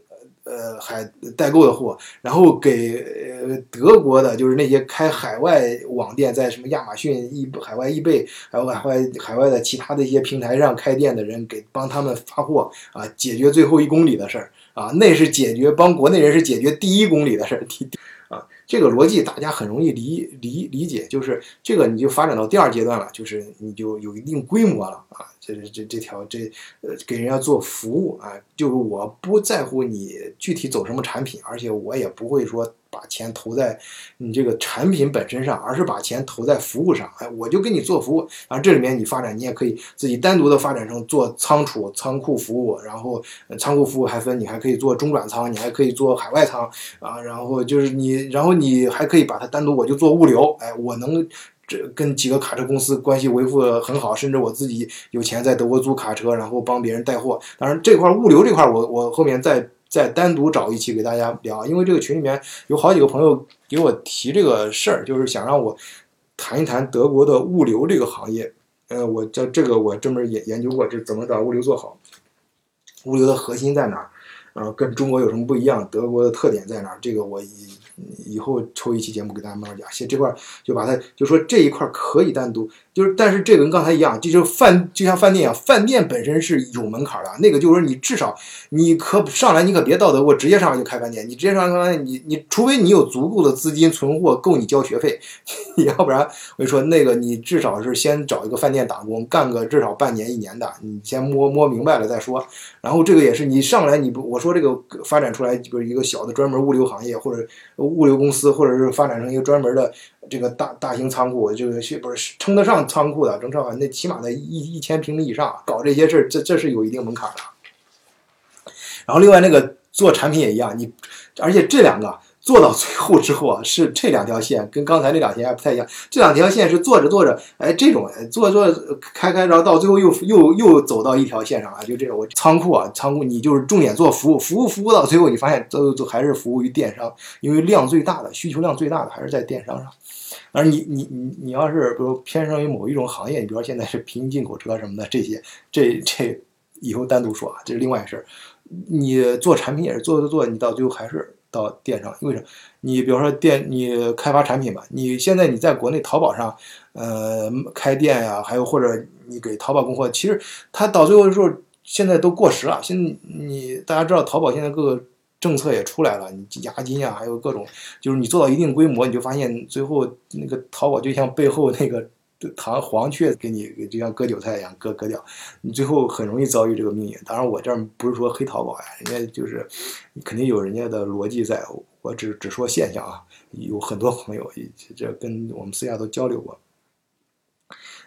呃，海代购的货，然后给呃德国的，就是那些开海外网店，在什么亚马逊、易海外易贝，还有海外海外的其他的一些平台上开店的人，给帮他们发货啊，解决最后一公里的事儿。啊，那是解决帮国内人是解决第一公里的事儿，这个逻辑大家很容易理理理解，就是这个你就发展到第二阶段了，就是你就有一定规模了啊。这是这这条这呃给人家做服务啊，就是我不在乎你具体走什么产品，而且我也不会说把钱投在你这个产品本身上，而是把钱投在服务上。哎，我就给你做服务，然后这里面你发展，你也可以自己单独的发展成做仓储、仓库服务，然后仓库服务还分，你还可以做中转仓，你还可以做海外仓啊，然后就是你，然后你还可以把它单独，我就做物流，哎，我能。这跟几个卡车公司关系维护的很好，甚至我自己有钱在德国租卡车，然后帮别人带货。当然这块物流这块，我我后面再再单独找一期给大家聊，因为这个群里面有好几个朋友给我提这个事儿，就是想让我谈一谈德国的物流这个行业。呃，我这这个我专门研研究过，这怎么把物流做好，物流的核心在哪儿？呃，跟中国有什么不一样？德国的特点在哪儿？这个我以后抽一期节目给大家慢慢讲。先这块就把它就说这一块可以单独，就是但是这个跟刚才一样，这就饭就像饭店一样，饭店本身是有门槛的。那个就是说你至少你可上来你可别道德我直接上来就开饭店，你直接上来开饭店，你你除非你有足够的资金存货够你交学费，要不然我跟你说那个你至少是先找一个饭店打工，干个至少半年一年的，你先摸摸明白了再说。然后这个也是你上来你不我说这个发展出来就是一个小的专门物流行业或者物流公司，或者是发展成一个专门的这个大大型仓库，这个是不是称得上仓库的？正常那起码得一一千平米以上，搞这些事这这是有一定门槛的。然后另外那个做产品也一样，你而且这两个。做到最后之后啊，是这两条线跟刚才那两条线还不太一样。这两条线是做着做着，哎，这种做做开开，然后到最后又又又走到一条线上了。就这种，仓库啊，仓库你就是重点做服务，服务服务到最后，你发现都都还是服务于电商，因为量最大的需求量最大的还是在电商上。而你你你你要是比如偏生于某一种行业，你比如说现在是平行进口车什么的这些，这这以后单独说啊，这是另外一事儿。你做产品也是做做做，你到最后还是。到电商，为什么？你比如说电，你开发产品吧，你现在你在国内淘宝上，呃，开店呀，还有或者你给淘宝供货，其实它到最后的时候，现在都过时了。现在你大家知道，淘宝现在各个政策也出来了，你押金呀，还有各种，就是你做到一定规模，你就发现最后那个淘宝就像背后那个。糖黄雀给你就像割韭菜一样割割掉，你最后很容易遭遇这个命运。当然，我这儿不是说黑淘宝呀，人家就是肯定有人家的逻辑在，我只只说现象啊。有很多朋友这跟我们私下都交流过，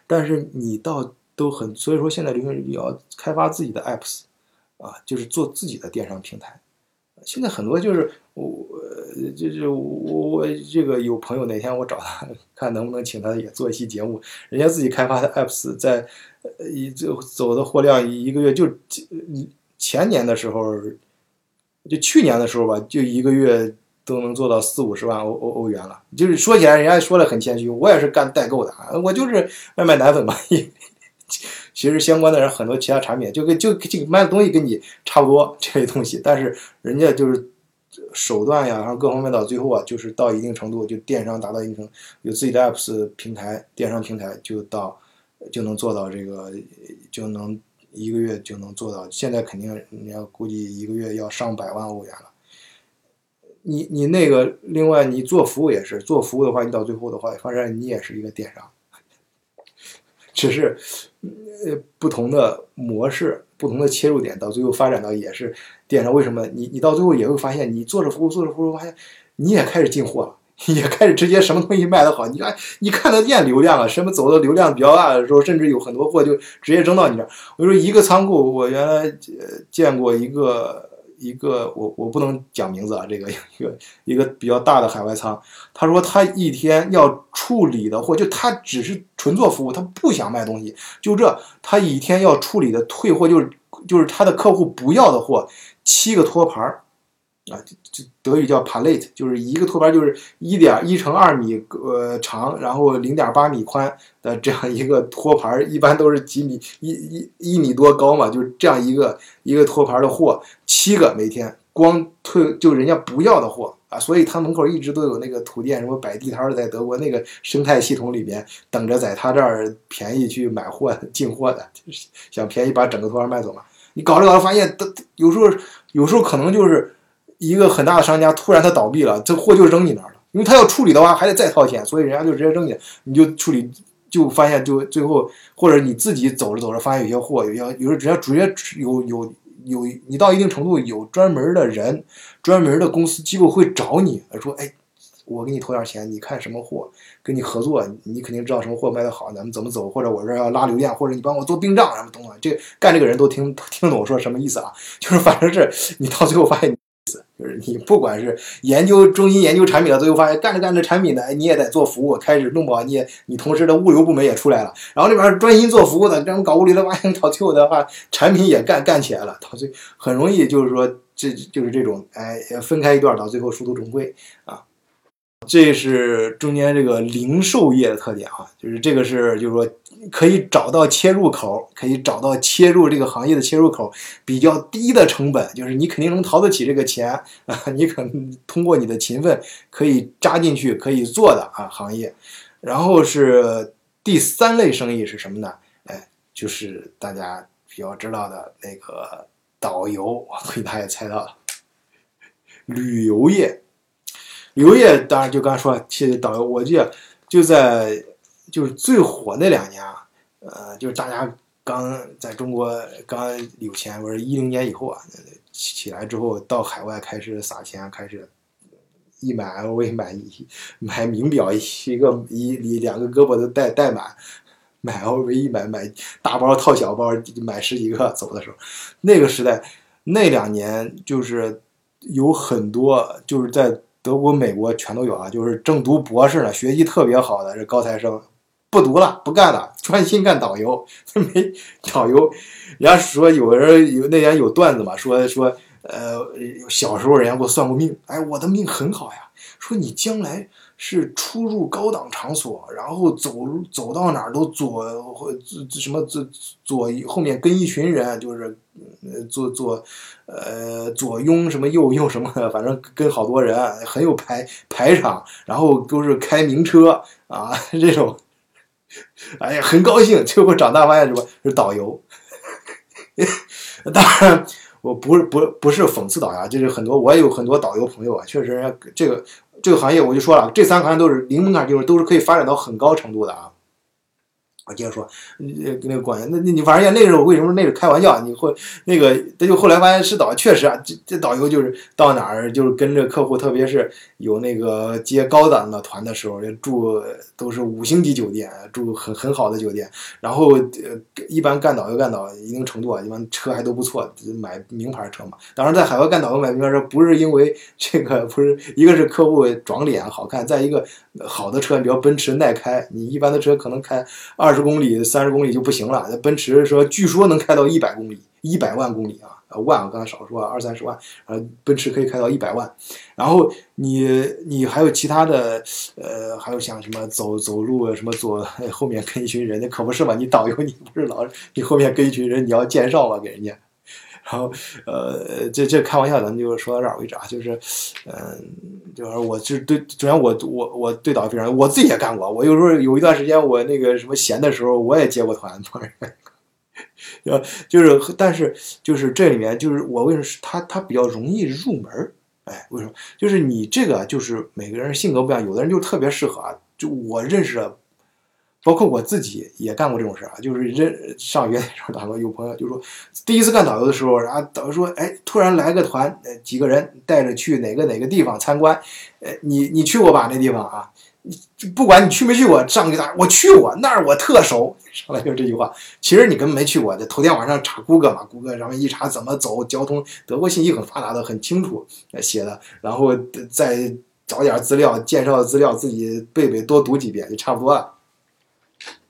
但是你到都很，所以说现在流行要开发自己的 apps 啊，就是做自己的电商平台。现在很多就是我，就是我我这个有朋友哪天我找他看能不能请他也做一期节目，人家自己开发的 apps 在一就走的货量一个月就前年的时候，就去年的时候吧，就一个月都能做到四五十万欧欧欧元了。就是说起来，人家说的很谦虚，我也是干代购的啊，我就是卖卖奶粉嘛。其实相关的人很多，其他产品就跟就这个卖的东西跟你差不多这些东西，但是人家就是手段呀，然后各方面到最后啊，就是到一定程度，就电商达到一定程度，有自己的 apps 平台，电商平台就到就能做到这个，就能一个月就能做到。现在肯定你要估计一个月要上百万欧元了。你你那个另外你做服务也是做服务的话，你到最后的话，发现你也是一个电商。只是，呃，不同的模式，不同的切入点，到最后发展到也是电商。为什么？你你到最后也会发现，你做着服务，做着服务，发现你也开始进货了，也开始直接什么东西卖的好，你看你看得见流量啊，什么走的流量比较大的时候，甚至有很多货就直接扔到你这儿。我说一个仓库，我原来见过一个。一个我我不能讲名字啊，这个一个一个比较大的海外仓，他说他一天要处理的货，就他只是纯做服务，他不想卖东西，就这他一天要处理的退货就是就是他的客户不要的货，七个托盘儿。啊，就德语叫 palette，就是一个托盘，就是一点一乘二米呃长，然后零点八米宽的这样一个托盘，一般都是几米一一一米多高嘛，就是这样一个一个托盘的货，七个每天光退就人家不要的货啊，所以他门口一直都有那个土店什么摆地摊的，在德国那个生态系统里边等着在他这儿便宜去买货进货的，就是想便宜把整个托盘卖走嘛。你搞着搞着发现，都有时候有时候可能就是。一个很大的商家突然他倒闭了，这货就扔你那儿了，因为他要处理的话还得再掏钱，所以人家就直接扔你，你就处理，就发现就最后或者你自己走着走着发现有些货，有些有时直接直接有有有你到一定程度有专门的人，专门的公司机构会找你说，哎，我给你投点钱，你看什么货跟你合作，你肯定知道什么货卖的好，咱们怎么走，或者我这要拉流量，或者你帮我做并账什么东西，这干这个人都听听懂我说什么意思啊？就是反正是你到最后发现。就是你不管是研究中心研究产品的，最后发现干着干着产品的，你也得做服务，开始弄不好你也你同时的物流部门也出来了，然后那边专心做服务的，这么搞物流的，发现到最后的话，产品也干干起来了，到最很容易就是说这就是这种哎分开一段，到最后殊途同归啊。这是中间这个零售业的特点啊，就是这个是就是说可以找到切入口，可以找到切入这个行业的切入口比较低的成本，就是你肯定能掏得起这个钱啊，你可能通过你的勤奋可以扎进去可以做的啊行业。然后是第三类生意是什么呢？哎，就是大家比较知道的那个导游，我估计大家也猜到了，旅游业。旅游业当然就刚才说，其实导游，我记得就在就是最火那两年啊，呃，就是大家刚在中国刚有钱，不是一零年以后啊，起来之后到海外开始撒钱，开始一买 LV 买一买名表一个一一两个胳膊都带带满，买 LV 一买买大包套小包买十几个走的时候，那个时代那两年就是有很多就是在。德国、美国全都有啊，就是正读博士呢，学习特别好的这高材生，不读了，不干了，专心干导游。没导游，人家说有人有那年有段子嘛，说说呃，小时候人家给我算过命，哎，我的命很好呀，说你将来。是出入高档场所，然后走走到哪儿都左或什么左左后面跟一群人，就是呃左左呃左拥什么右拥什么，反正跟好多人，很有排排场，然后都是开名车啊这种，哎呀很高兴，结果长大发现什么是导游，当然我不是不不是讽刺导游，就是很多我也有很多导游朋友啊，确实这个。这个行业我就说了，这三个行业都是零门槛，就是都是可以发展到很高程度的啊。我接着说，那那个官员，那那你反正也那时候为什么那是开玩笑？你会那个他就后来发现是导，确实啊，这这导游就是到哪儿就是跟着客户，特别是有那个接高档的团的时候，住都是五星级酒店，住很很好的酒店。然后呃，一般干导游干到一定程度啊，一般车还都不错，买名牌车嘛。当然在海外干导游买名牌车，不是因为这个，不是一个是客户长脸好看，再一个好的车，比如奔驰耐开，你一般的车可能开二十。十公里、三十公里就不行了。那奔驰说，据说能开到一百公里、一百万公里啊，万我刚才少说二三十万，呃，奔驰可以开到一百万。然后你你还有其他的，呃，还有像什么走走路什么左后面跟一群人，那可不是嘛？你导游你不是老你后面跟一群人，你要介绍嘛给人家。然后，呃，这这开玩笑，咱就说到这儿为止啊。就是，嗯，就是我是对，首先我我我对导游非常，我自己也干过。我有时候有一段时间，我那个什么闲的时候，我也接过团，呃，就是，但是就是这里面就是我为什么他他比较容易入门？哎，为什么？就是你这个就是每个人性格不一样，有的人就特别适合啊。就我认识。包括我自己也干过这种事儿啊，就是认上学的时候，打过有朋友就说，第一次干导游的时候，然后导游说，哎，突然来个团，几个人带着去哪个哪个地方参观，呃，你你去过吧那地方啊？不管你去没去过，上去打我去过那儿，我特熟，上来就这句话。其实你根本没去过，这头天晚上查谷歌嘛，谷歌上面一查怎么走，交通，德国信息很发达的，很清楚写的，然后再找点资料，介绍资料，自己背背，多读几遍就差不多了。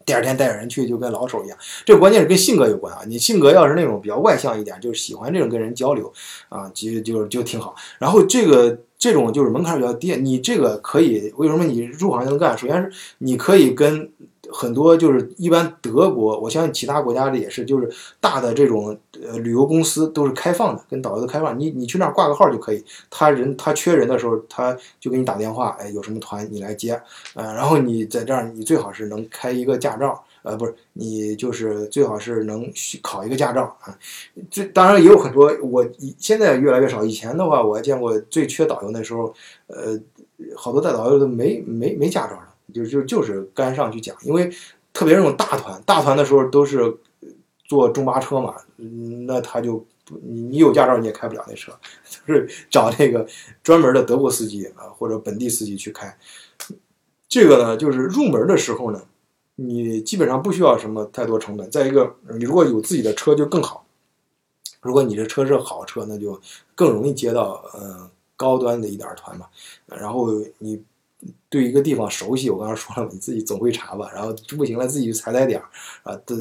第二天带着人去，就跟老手一样。这关键是跟性格有关啊。你性格要是那种比较外向一点，就是喜欢这种跟人交流啊，其实就就挺好。然后这个这种就是门槛比较低，你这个可以为什么你入行就能干？首先是你可以跟。很多就是一般德国，我相信其他国家的也是，就是大的这种呃旅游公司都是开放的，跟导游都开放。你你去那儿挂个号就可以，他人他缺人的时候，他就给你打电话，哎，有什么团你来接，呃，然后你在这儿，你最好是能开一个驾照，呃，不是，你就是最好是能考一个驾照啊。这当然也有很多，我现在越来越少。以前的话，我还见过最缺导游那时候，呃，好多带导游都没没没驾照。就就就是干上去讲，因为特别这种大团，大团的时候都是坐中巴车嘛，那他就你你有驾照你也开不了那车，就是找那个专门的德国司机啊或者本地司机去开。这个呢，就是入门的时候呢，你基本上不需要什么太多成本。再一个，你如果有自己的车就更好。如果你这车是好车，那就更容易接到嗯高端的一点团嘛。然后你。对一个地方熟悉，我刚刚说了，你自己总会查吧。然后不行了，自己去踩踩点儿啊，都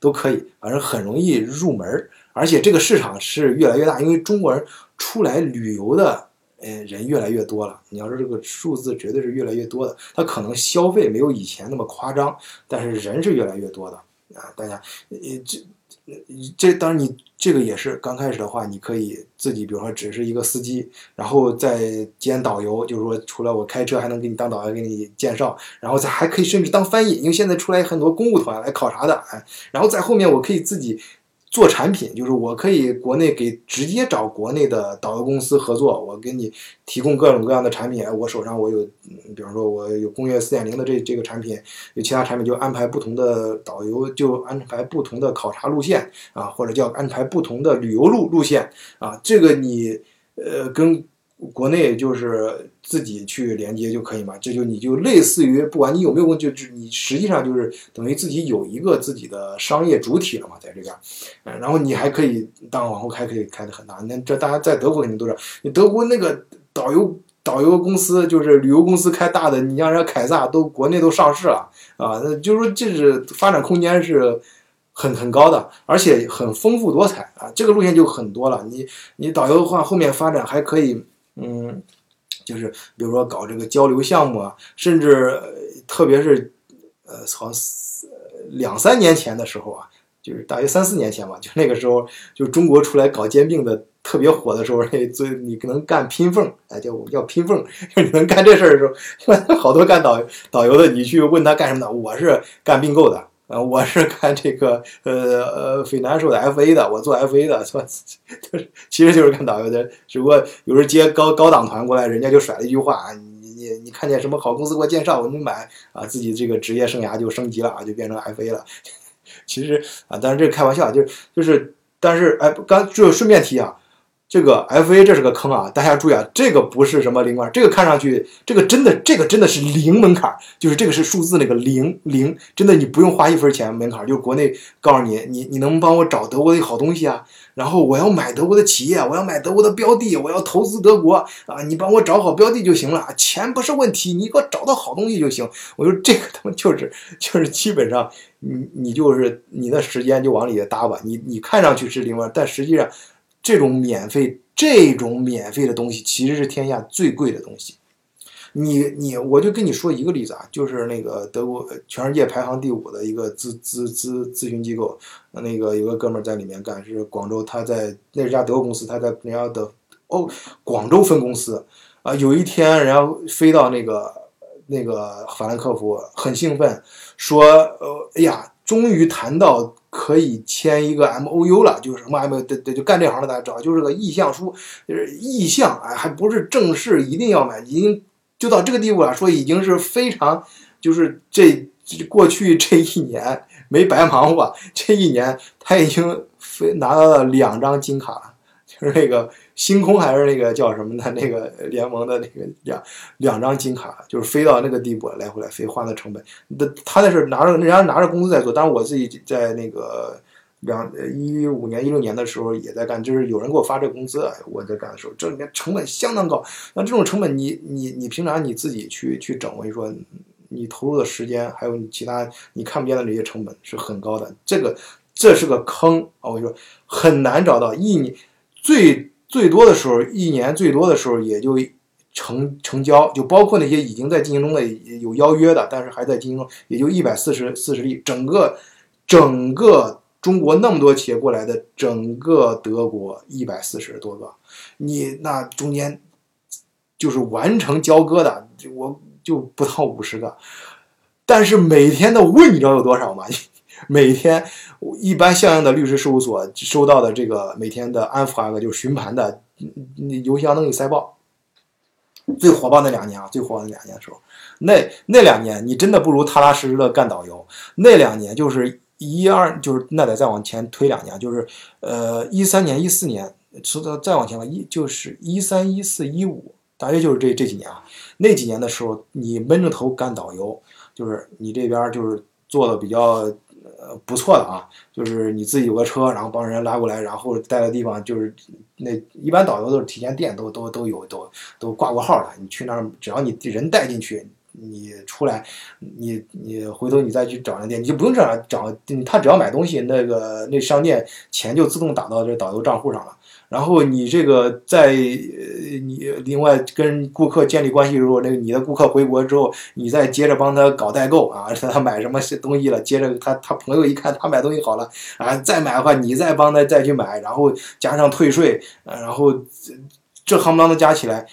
都可以，反正很容易入门。而且这个市场是越来越大，因为中国人出来旅游的呃，人越来越多了。你要说这个数字绝对是越来越多的，他可能消费没有以前那么夸张，但是人是越来越多的啊。大家，呃，这。这当然，你这个也是刚开始的话，你可以自己，比如说只是一个司机，然后再兼导游，就是说除了我开车，还能给你当导游，给你介绍，然后再还可以甚至当翻译，因为现在出来很多公务团来考察的，哎，然后在后面我可以自己。做产品就是我可以国内给直接找国内的导游公司合作，我给你提供各种各样的产品。我手上我有，比方说我有工业四点零的这这个产品，有其他产品就安排不同的导游，就安排不同的考察路线啊，或者叫安排不同的旅游路路线啊。这个你呃跟。国内就是自己去连接就可以嘛，这就你就类似于不管你有没有问就你实际上就是等于自己有一个自己的商业主体了嘛，在这边，嗯，然后你还可以当往后开可以开的很大，那这大家在德国肯定都知道，你德国那个导游导游公司就是旅游公司开大的，你像人家凯撒都国内都上市了啊，那就是说这是发展空间是很很高的，而且很丰富多彩啊，这个路线就很多了，你你导游的话后面发展还可以。嗯，就是比如说搞这个交流项目啊，甚至特别是呃，从两三年前的时候啊，就是大约三四年前吧，就那个时候，就中国出来搞兼并的特别火的时候，那最你能干拼缝，哎，叫叫拼缝，就你能干这事儿的时候，好多干导导游的，你去问他干什么的，我是干并购的。呃，我是干这个，呃呃，费南数的 FA 的，我做 FA 的，做就是其实就是干导游的，只不过有时接高高档团过来，人家就甩了一句话，你你你看见什么好公司给我介绍，我就买啊，自己这个职业生涯就升级了啊，就变成 FA 了。其实啊，但是这开玩笑，就是就是，但是哎，刚就顺便提啊。这个 F A 这是个坑啊！大家注意啊，这个不是什么零块，这个看上去，这个真的，这个真的是零门槛，就是这个是数字那个零零，真的你不用花一分钱门槛，就是国内告诉你，你你能帮我找德国的好东西啊，然后我要买德国的企业，我要买德国的标的，我要投资德国啊，你帮我找好标的就行了，钱不是问题，你给我找到好东西就行。我说这个他妈就是就是基本上你你就是你的时间就往里搭吧，你你看上去是零块，但实际上。这种免费，这种免费的东西其实是天下最贵的东西。你你，我就跟你说一个例子啊，就是那个德国全世界排行第五的一个咨咨咨咨询机构，那个有个哥们儿在里面干，是广州，他在那是家德国公司，他在人家的哦广州分公司啊。有一天，人家飞到那个那个法兰克福，很兴奋，说呃，哎呀，终于谈到。可以签一个 M O U 了，就是什么 M 对对，就干这行的大家知道，就是个意向书，就是意向，哎，还不是正式，一定要买，已经就到这个地步了，说已经是非常，就是这过去这一年没白忙活，这一年他已经非拿到了两张金卡了，就是那个。星空还是那个叫什么的那个联盟的那个两两张金卡，就是飞到那个地步，来回来飞花的成本。那他那是拿着人家拿着工资在做，当然我自己在那个两一五年一六年的时候也在干，就是有人给我发这个工资，我在干的时候，这里面成本相当高。那这种成本，你你你平常你自己去去整，我跟你说，你投入的时间还有你其他你看不见的这些成本是很高的。这个这是个坑啊！我跟你说，很难找到一年最。最多的时候，一年最多的时候也就成成交，就包括那些已经在进行中的有邀约的，但是还在进行中，也就一百四十四十例。整个整个中国那么多企业过来的，整个德国一百四十多个，你那中间就是完成交割的，我就不到五十个。但是每天的问，你知道有多少吗？每天，一般相应的律师事务所收到的这个每天的安抚啊，就是询盘的，邮箱能给塞爆。最火爆那两年啊，最火爆那两年的时候，那那两年你真的不如踏踏实实的干导游。那两年就是一二，就是那得再往前推两年，就是呃一三年、一四年，说到再往前了，一就是一三、一四、一五，大约就是这这几年啊。那几年的时候，你闷着头干导游，就是你这边就是做的比较。呃，不错的啊，就是你自己有个车，然后帮人家拉过来，然后带的地方就是那一般导游都是提前店都都都有都都挂过号的，你去那儿只要你人带进去，你出来，你你回头你再去找那店，你就不用这样找，他只要买东西，那个那商店钱就自动打到这导游账户上了。然后你这个在呃你另外跟顾客建立关系之后，那个你的顾客回国之后，你再接着帮他搞代购啊，他买什么东西了，接着他他朋友一看他买东西好了啊，再买的话你再帮他再去买，然后加上退税，呃然后这这夯不啷的加起来。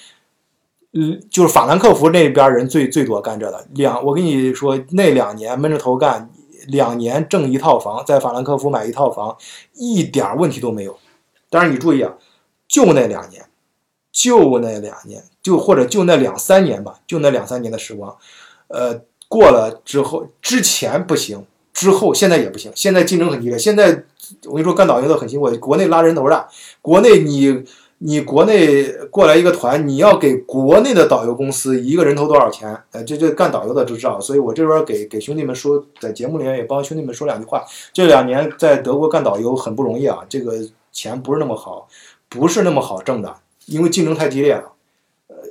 嗯，就是法兰克福那边人最最多干这的，两我跟你说，那两年闷着头干，两年挣一套房，在法兰克福买一套房，一点问题都没有。当然你注意啊，就那两年，就那两年，就或者就那两三年吧，就那两三年的时光，呃，过了之后，之前不行，之后现在也不行，现在竞争很激烈。现在我跟你说，干导游的很辛苦，国内拉人头的，国内你。你国内过来一个团，你要给国内的导游公司一个人头多少钱？呃，这这干导游的都知道，所以我这边给给兄弟们说，在节目里面也帮兄弟们说两句话。这两年在德国干导游很不容易啊，这个钱不是那么好，不是那么好挣的，因为竞争太激烈了。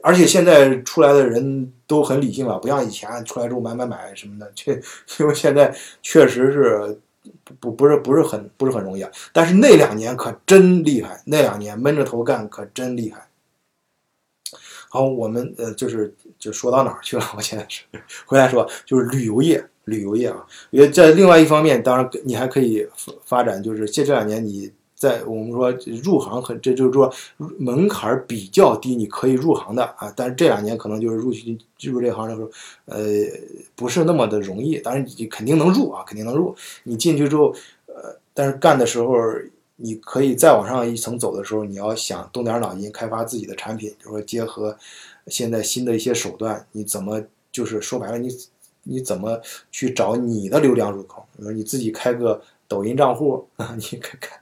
而且现在出来的人都很理性了，不像以前出来之后买买买什么的，这因为现在确实是。不不是不是很不是很容易啊，但是那两年可真厉害，那两年闷着头干可真厉害。好，我们呃就是就说到哪儿去了？我现在是回来说，就是旅游业，旅游业啊，因为在另外一方面，当然你还可以发展，就是这这两年你。在我们说入行很，这就是说门槛比较低，你可以入行的啊。但是这两年可能就是入去进入这行的时候，呃，不是那么的容易。当然你肯定能入啊，肯定能入。你进去之后，呃，但是干的时候，你可以再往上一层走的时候，你要想动点脑筋，开发自己的产品，比如说结合现在新的一些手段，你怎么就是说白了，你你怎么去找你的流量入口？比如说你自己开个抖音账户啊，你看看。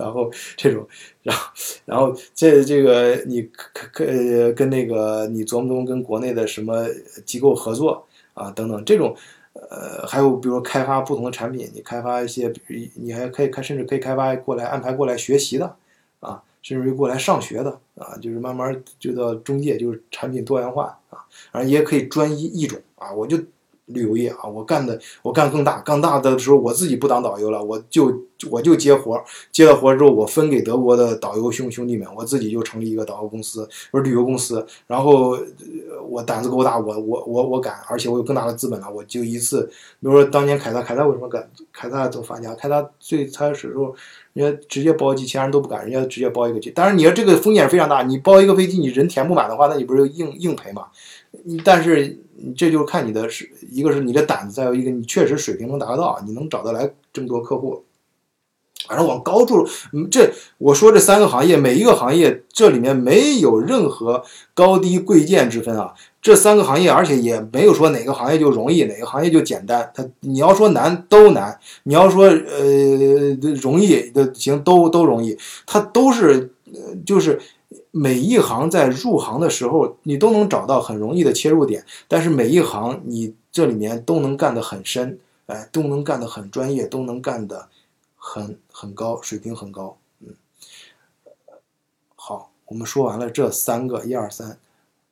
然后这种，然后然后这这个你可可呃跟那个你琢磨琢磨跟国内的什么机构合作啊等等这种，呃还有比如开发不同的产品，你开发一些，你还可以开甚至可以开发过来安排过来学习的啊，甚至于过来上学的啊，就是慢慢就到中介就是产品多元化啊，然后也可以专一一种啊，我就。旅游业啊，我干的我干更大，更大的时候我自己不当导游了，我就我就接活儿，接了活儿之后我分给德国的导游兄兄弟们，我自己就成立一个导游公司，不是旅游公司，然后我胆子够大，我我我我敢，而且我有更大的资本了，我就一次，比如说当年凯撒，凯撒为什么敢？凯撒走发家，凯撒最开始时候，人家直接包机，其他人都不敢，人家直接包一个机，当然你要这个风险非常大，你包一个飞机，你人填不满的话，那你不是硬硬赔吗？但是。这就是看你的是，一个是你的胆子，再有一个你确实水平能达到，你能找得来这么多客户。反正往高处，这我说这三个行业，每一个行业这里面没有任何高低贵贱之分啊。这三个行业，而且也没有说哪个行业就容易，哪个行业就简单。它你要说难都难，你要说呃容易的行都都容易，它都是呃就是。每一行在入行的时候，你都能找到很容易的切入点，但是每一行你这里面都能干得很深，哎，都能干得很专业，都能干得很很高，水平很高。嗯，好，我们说完了这三个一二三，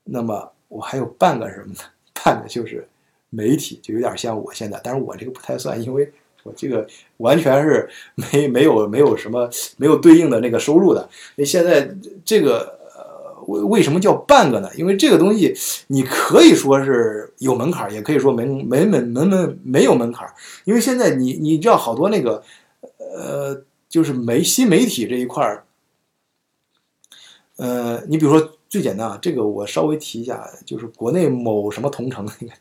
那么我还有半个什么呢？半个就是媒体，就有点像我现在，但是我这个不太算，因为。我这个完全是没没有没有什么没有对应的那个收入的。那现在这个呃为为什么叫半个呢？因为这个东西你可以说是有门槛，也可以说没没门门门没有门槛。因为现在你你知道好多那个呃就是媒新媒体这一块儿，呃你比如说最简单啊，这个我稍微提一下，就是国内某什么同城那个。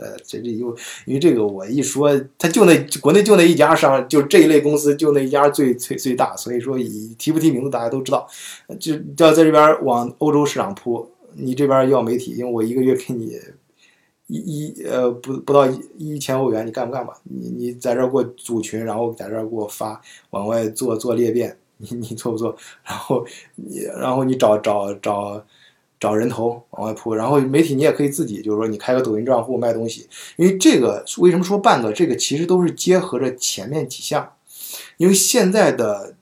呃，这这又因为这个，我一说，他就那国内就那一家上，就这一类公司就那一家最最最大，所以说以提不提名字大家都知道，就要在这边往欧洲市场铺，你这边要媒体，因为我一个月给你一一呃不不到一一千欧元，你干不干吧？你你在这儿给我组群，然后在这儿给我发，往外做做裂变，你你做不做？然后你然后你找找找。找人头往外铺，然后媒体你也可以自己，就是说你开个抖音账户卖东西，因为这个为什么说半个？这个其实都是结合着前面几项，因为现在的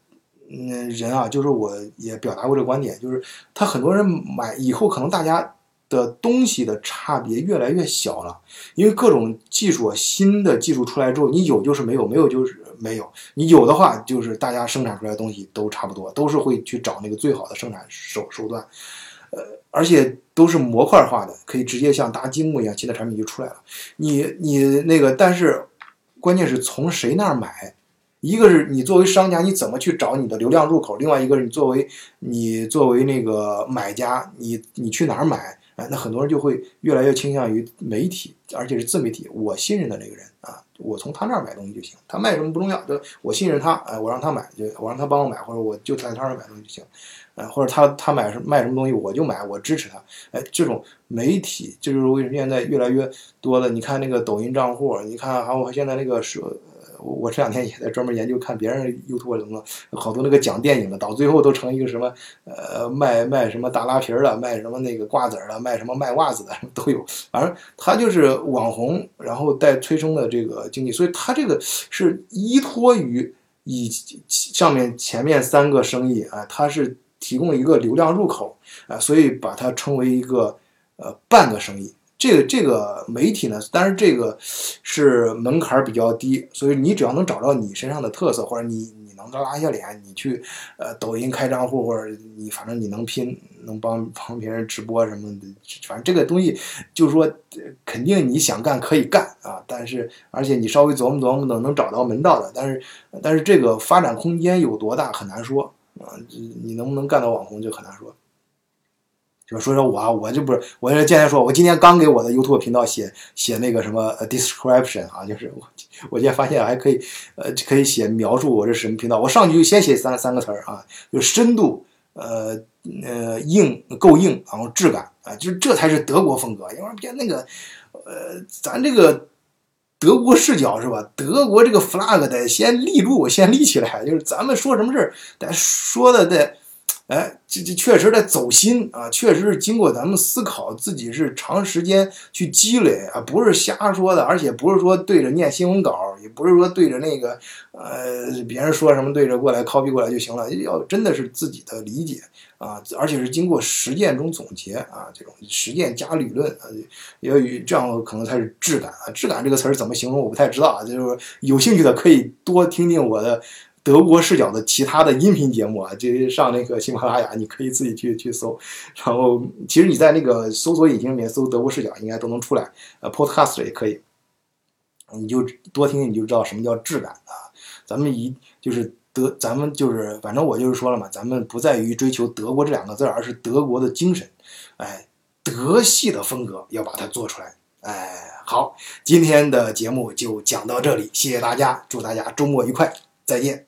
嗯人啊，就是我也表达过这个观点，就是他很多人买以后可能大家的东西的差别越来越小了，因为各种技术新的技术出来之后，你有就是没有，没有就是没有。你有的话，就是大家生产出来的东西都差不多，都是会去找那个最好的生产手手段，呃，而且都是模块化的，可以直接像搭积木一样，新的产品就出来了。你你那个，但是关键是从谁那儿买？一个是你作为商家，你怎么去找你的流量入口？另外一个是你作为你作为那个买家，你你去哪儿买？哎，那很多人就会越来越倾向于媒体，而且是自媒体。我信任的那个人啊，我从他那儿买东西就行。他卖什么不重要，就我信任他，哎，我让他买，就我让他帮我买，或者我就在他那儿买东西就行。哎，或者他他买什卖什么东西我就买，我支持他。哎，这种媒体，就是为什么现在越来越多的。你看那个抖音账户，你看还有现在那个是。我这两天也在专门研究看别人 YouTube 什么，好多那个讲电影的，到最后都成一个什么，呃，卖卖什么大拉皮儿的，卖什么那个瓜子儿的，卖什么卖袜子的 都有。反正他就是网红，然后带催生的这个经济，所以他这个是依托于以上面前面三个生意啊，他是提供一个流量入口啊，所以把它称为一个呃半个生意。这个这个媒体呢，但是这个是门槛比较低，所以你只要能找到你身上的特色，或者你你能拉下脸，你去呃抖音开账户，或者你反正你能拼，能帮帮别人直播什么的，反正这个东西就是说肯定你想干可以干啊，但是而且你稍微琢磨琢磨能能找到门道的，但是但是这个发展空间有多大很难说啊，你能不能干到网红就很难说。就说说我啊，我就不是，我就今天说，我今天刚给我的 YouTube 频道写写那个什么 description 啊，就是我我今天发现还可以，呃，可以写描述我这什么频道。我上去就先写三三个词儿啊，就深度，呃呃硬够硬，然后质感啊，就是这才是德国风格。因为别那个，呃，咱这个德国视角是吧？德国这个 flag 得先立住，先立起来，就是咱们说什么事儿得说的得。哎，这这确实在走心啊！确实是经过咱们思考，自己是长时间去积累啊，不是瞎说的，而且不是说对着念新闻稿，也不是说对着那个呃别人说什么对着过来 copy 过来就行了，要真的是自己的理解啊，而且是经过实践中总结啊，这种实践加理论啊，要这样可能才是质感啊。质感这个词儿怎么形容我不太知道啊，就是有兴趣的可以多听听我的。德国视角的其他的音频节目啊，就上那个喜马拉雅，你可以自己去 去搜。然后，其实你在那个搜索引擎里面搜“德国视角”，应该都能出来。呃，Podcast 也可以，你就多听听，你就知道什么叫质感啊。咱们一就是德，咱们就是反正我就是说了嘛，咱们不在于追求德国这两个字，而是德国的精神。哎，德系的风格要把它做出来。哎，好，今天的节目就讲到这里，谢谢大家，祝大家周末愉快，再见。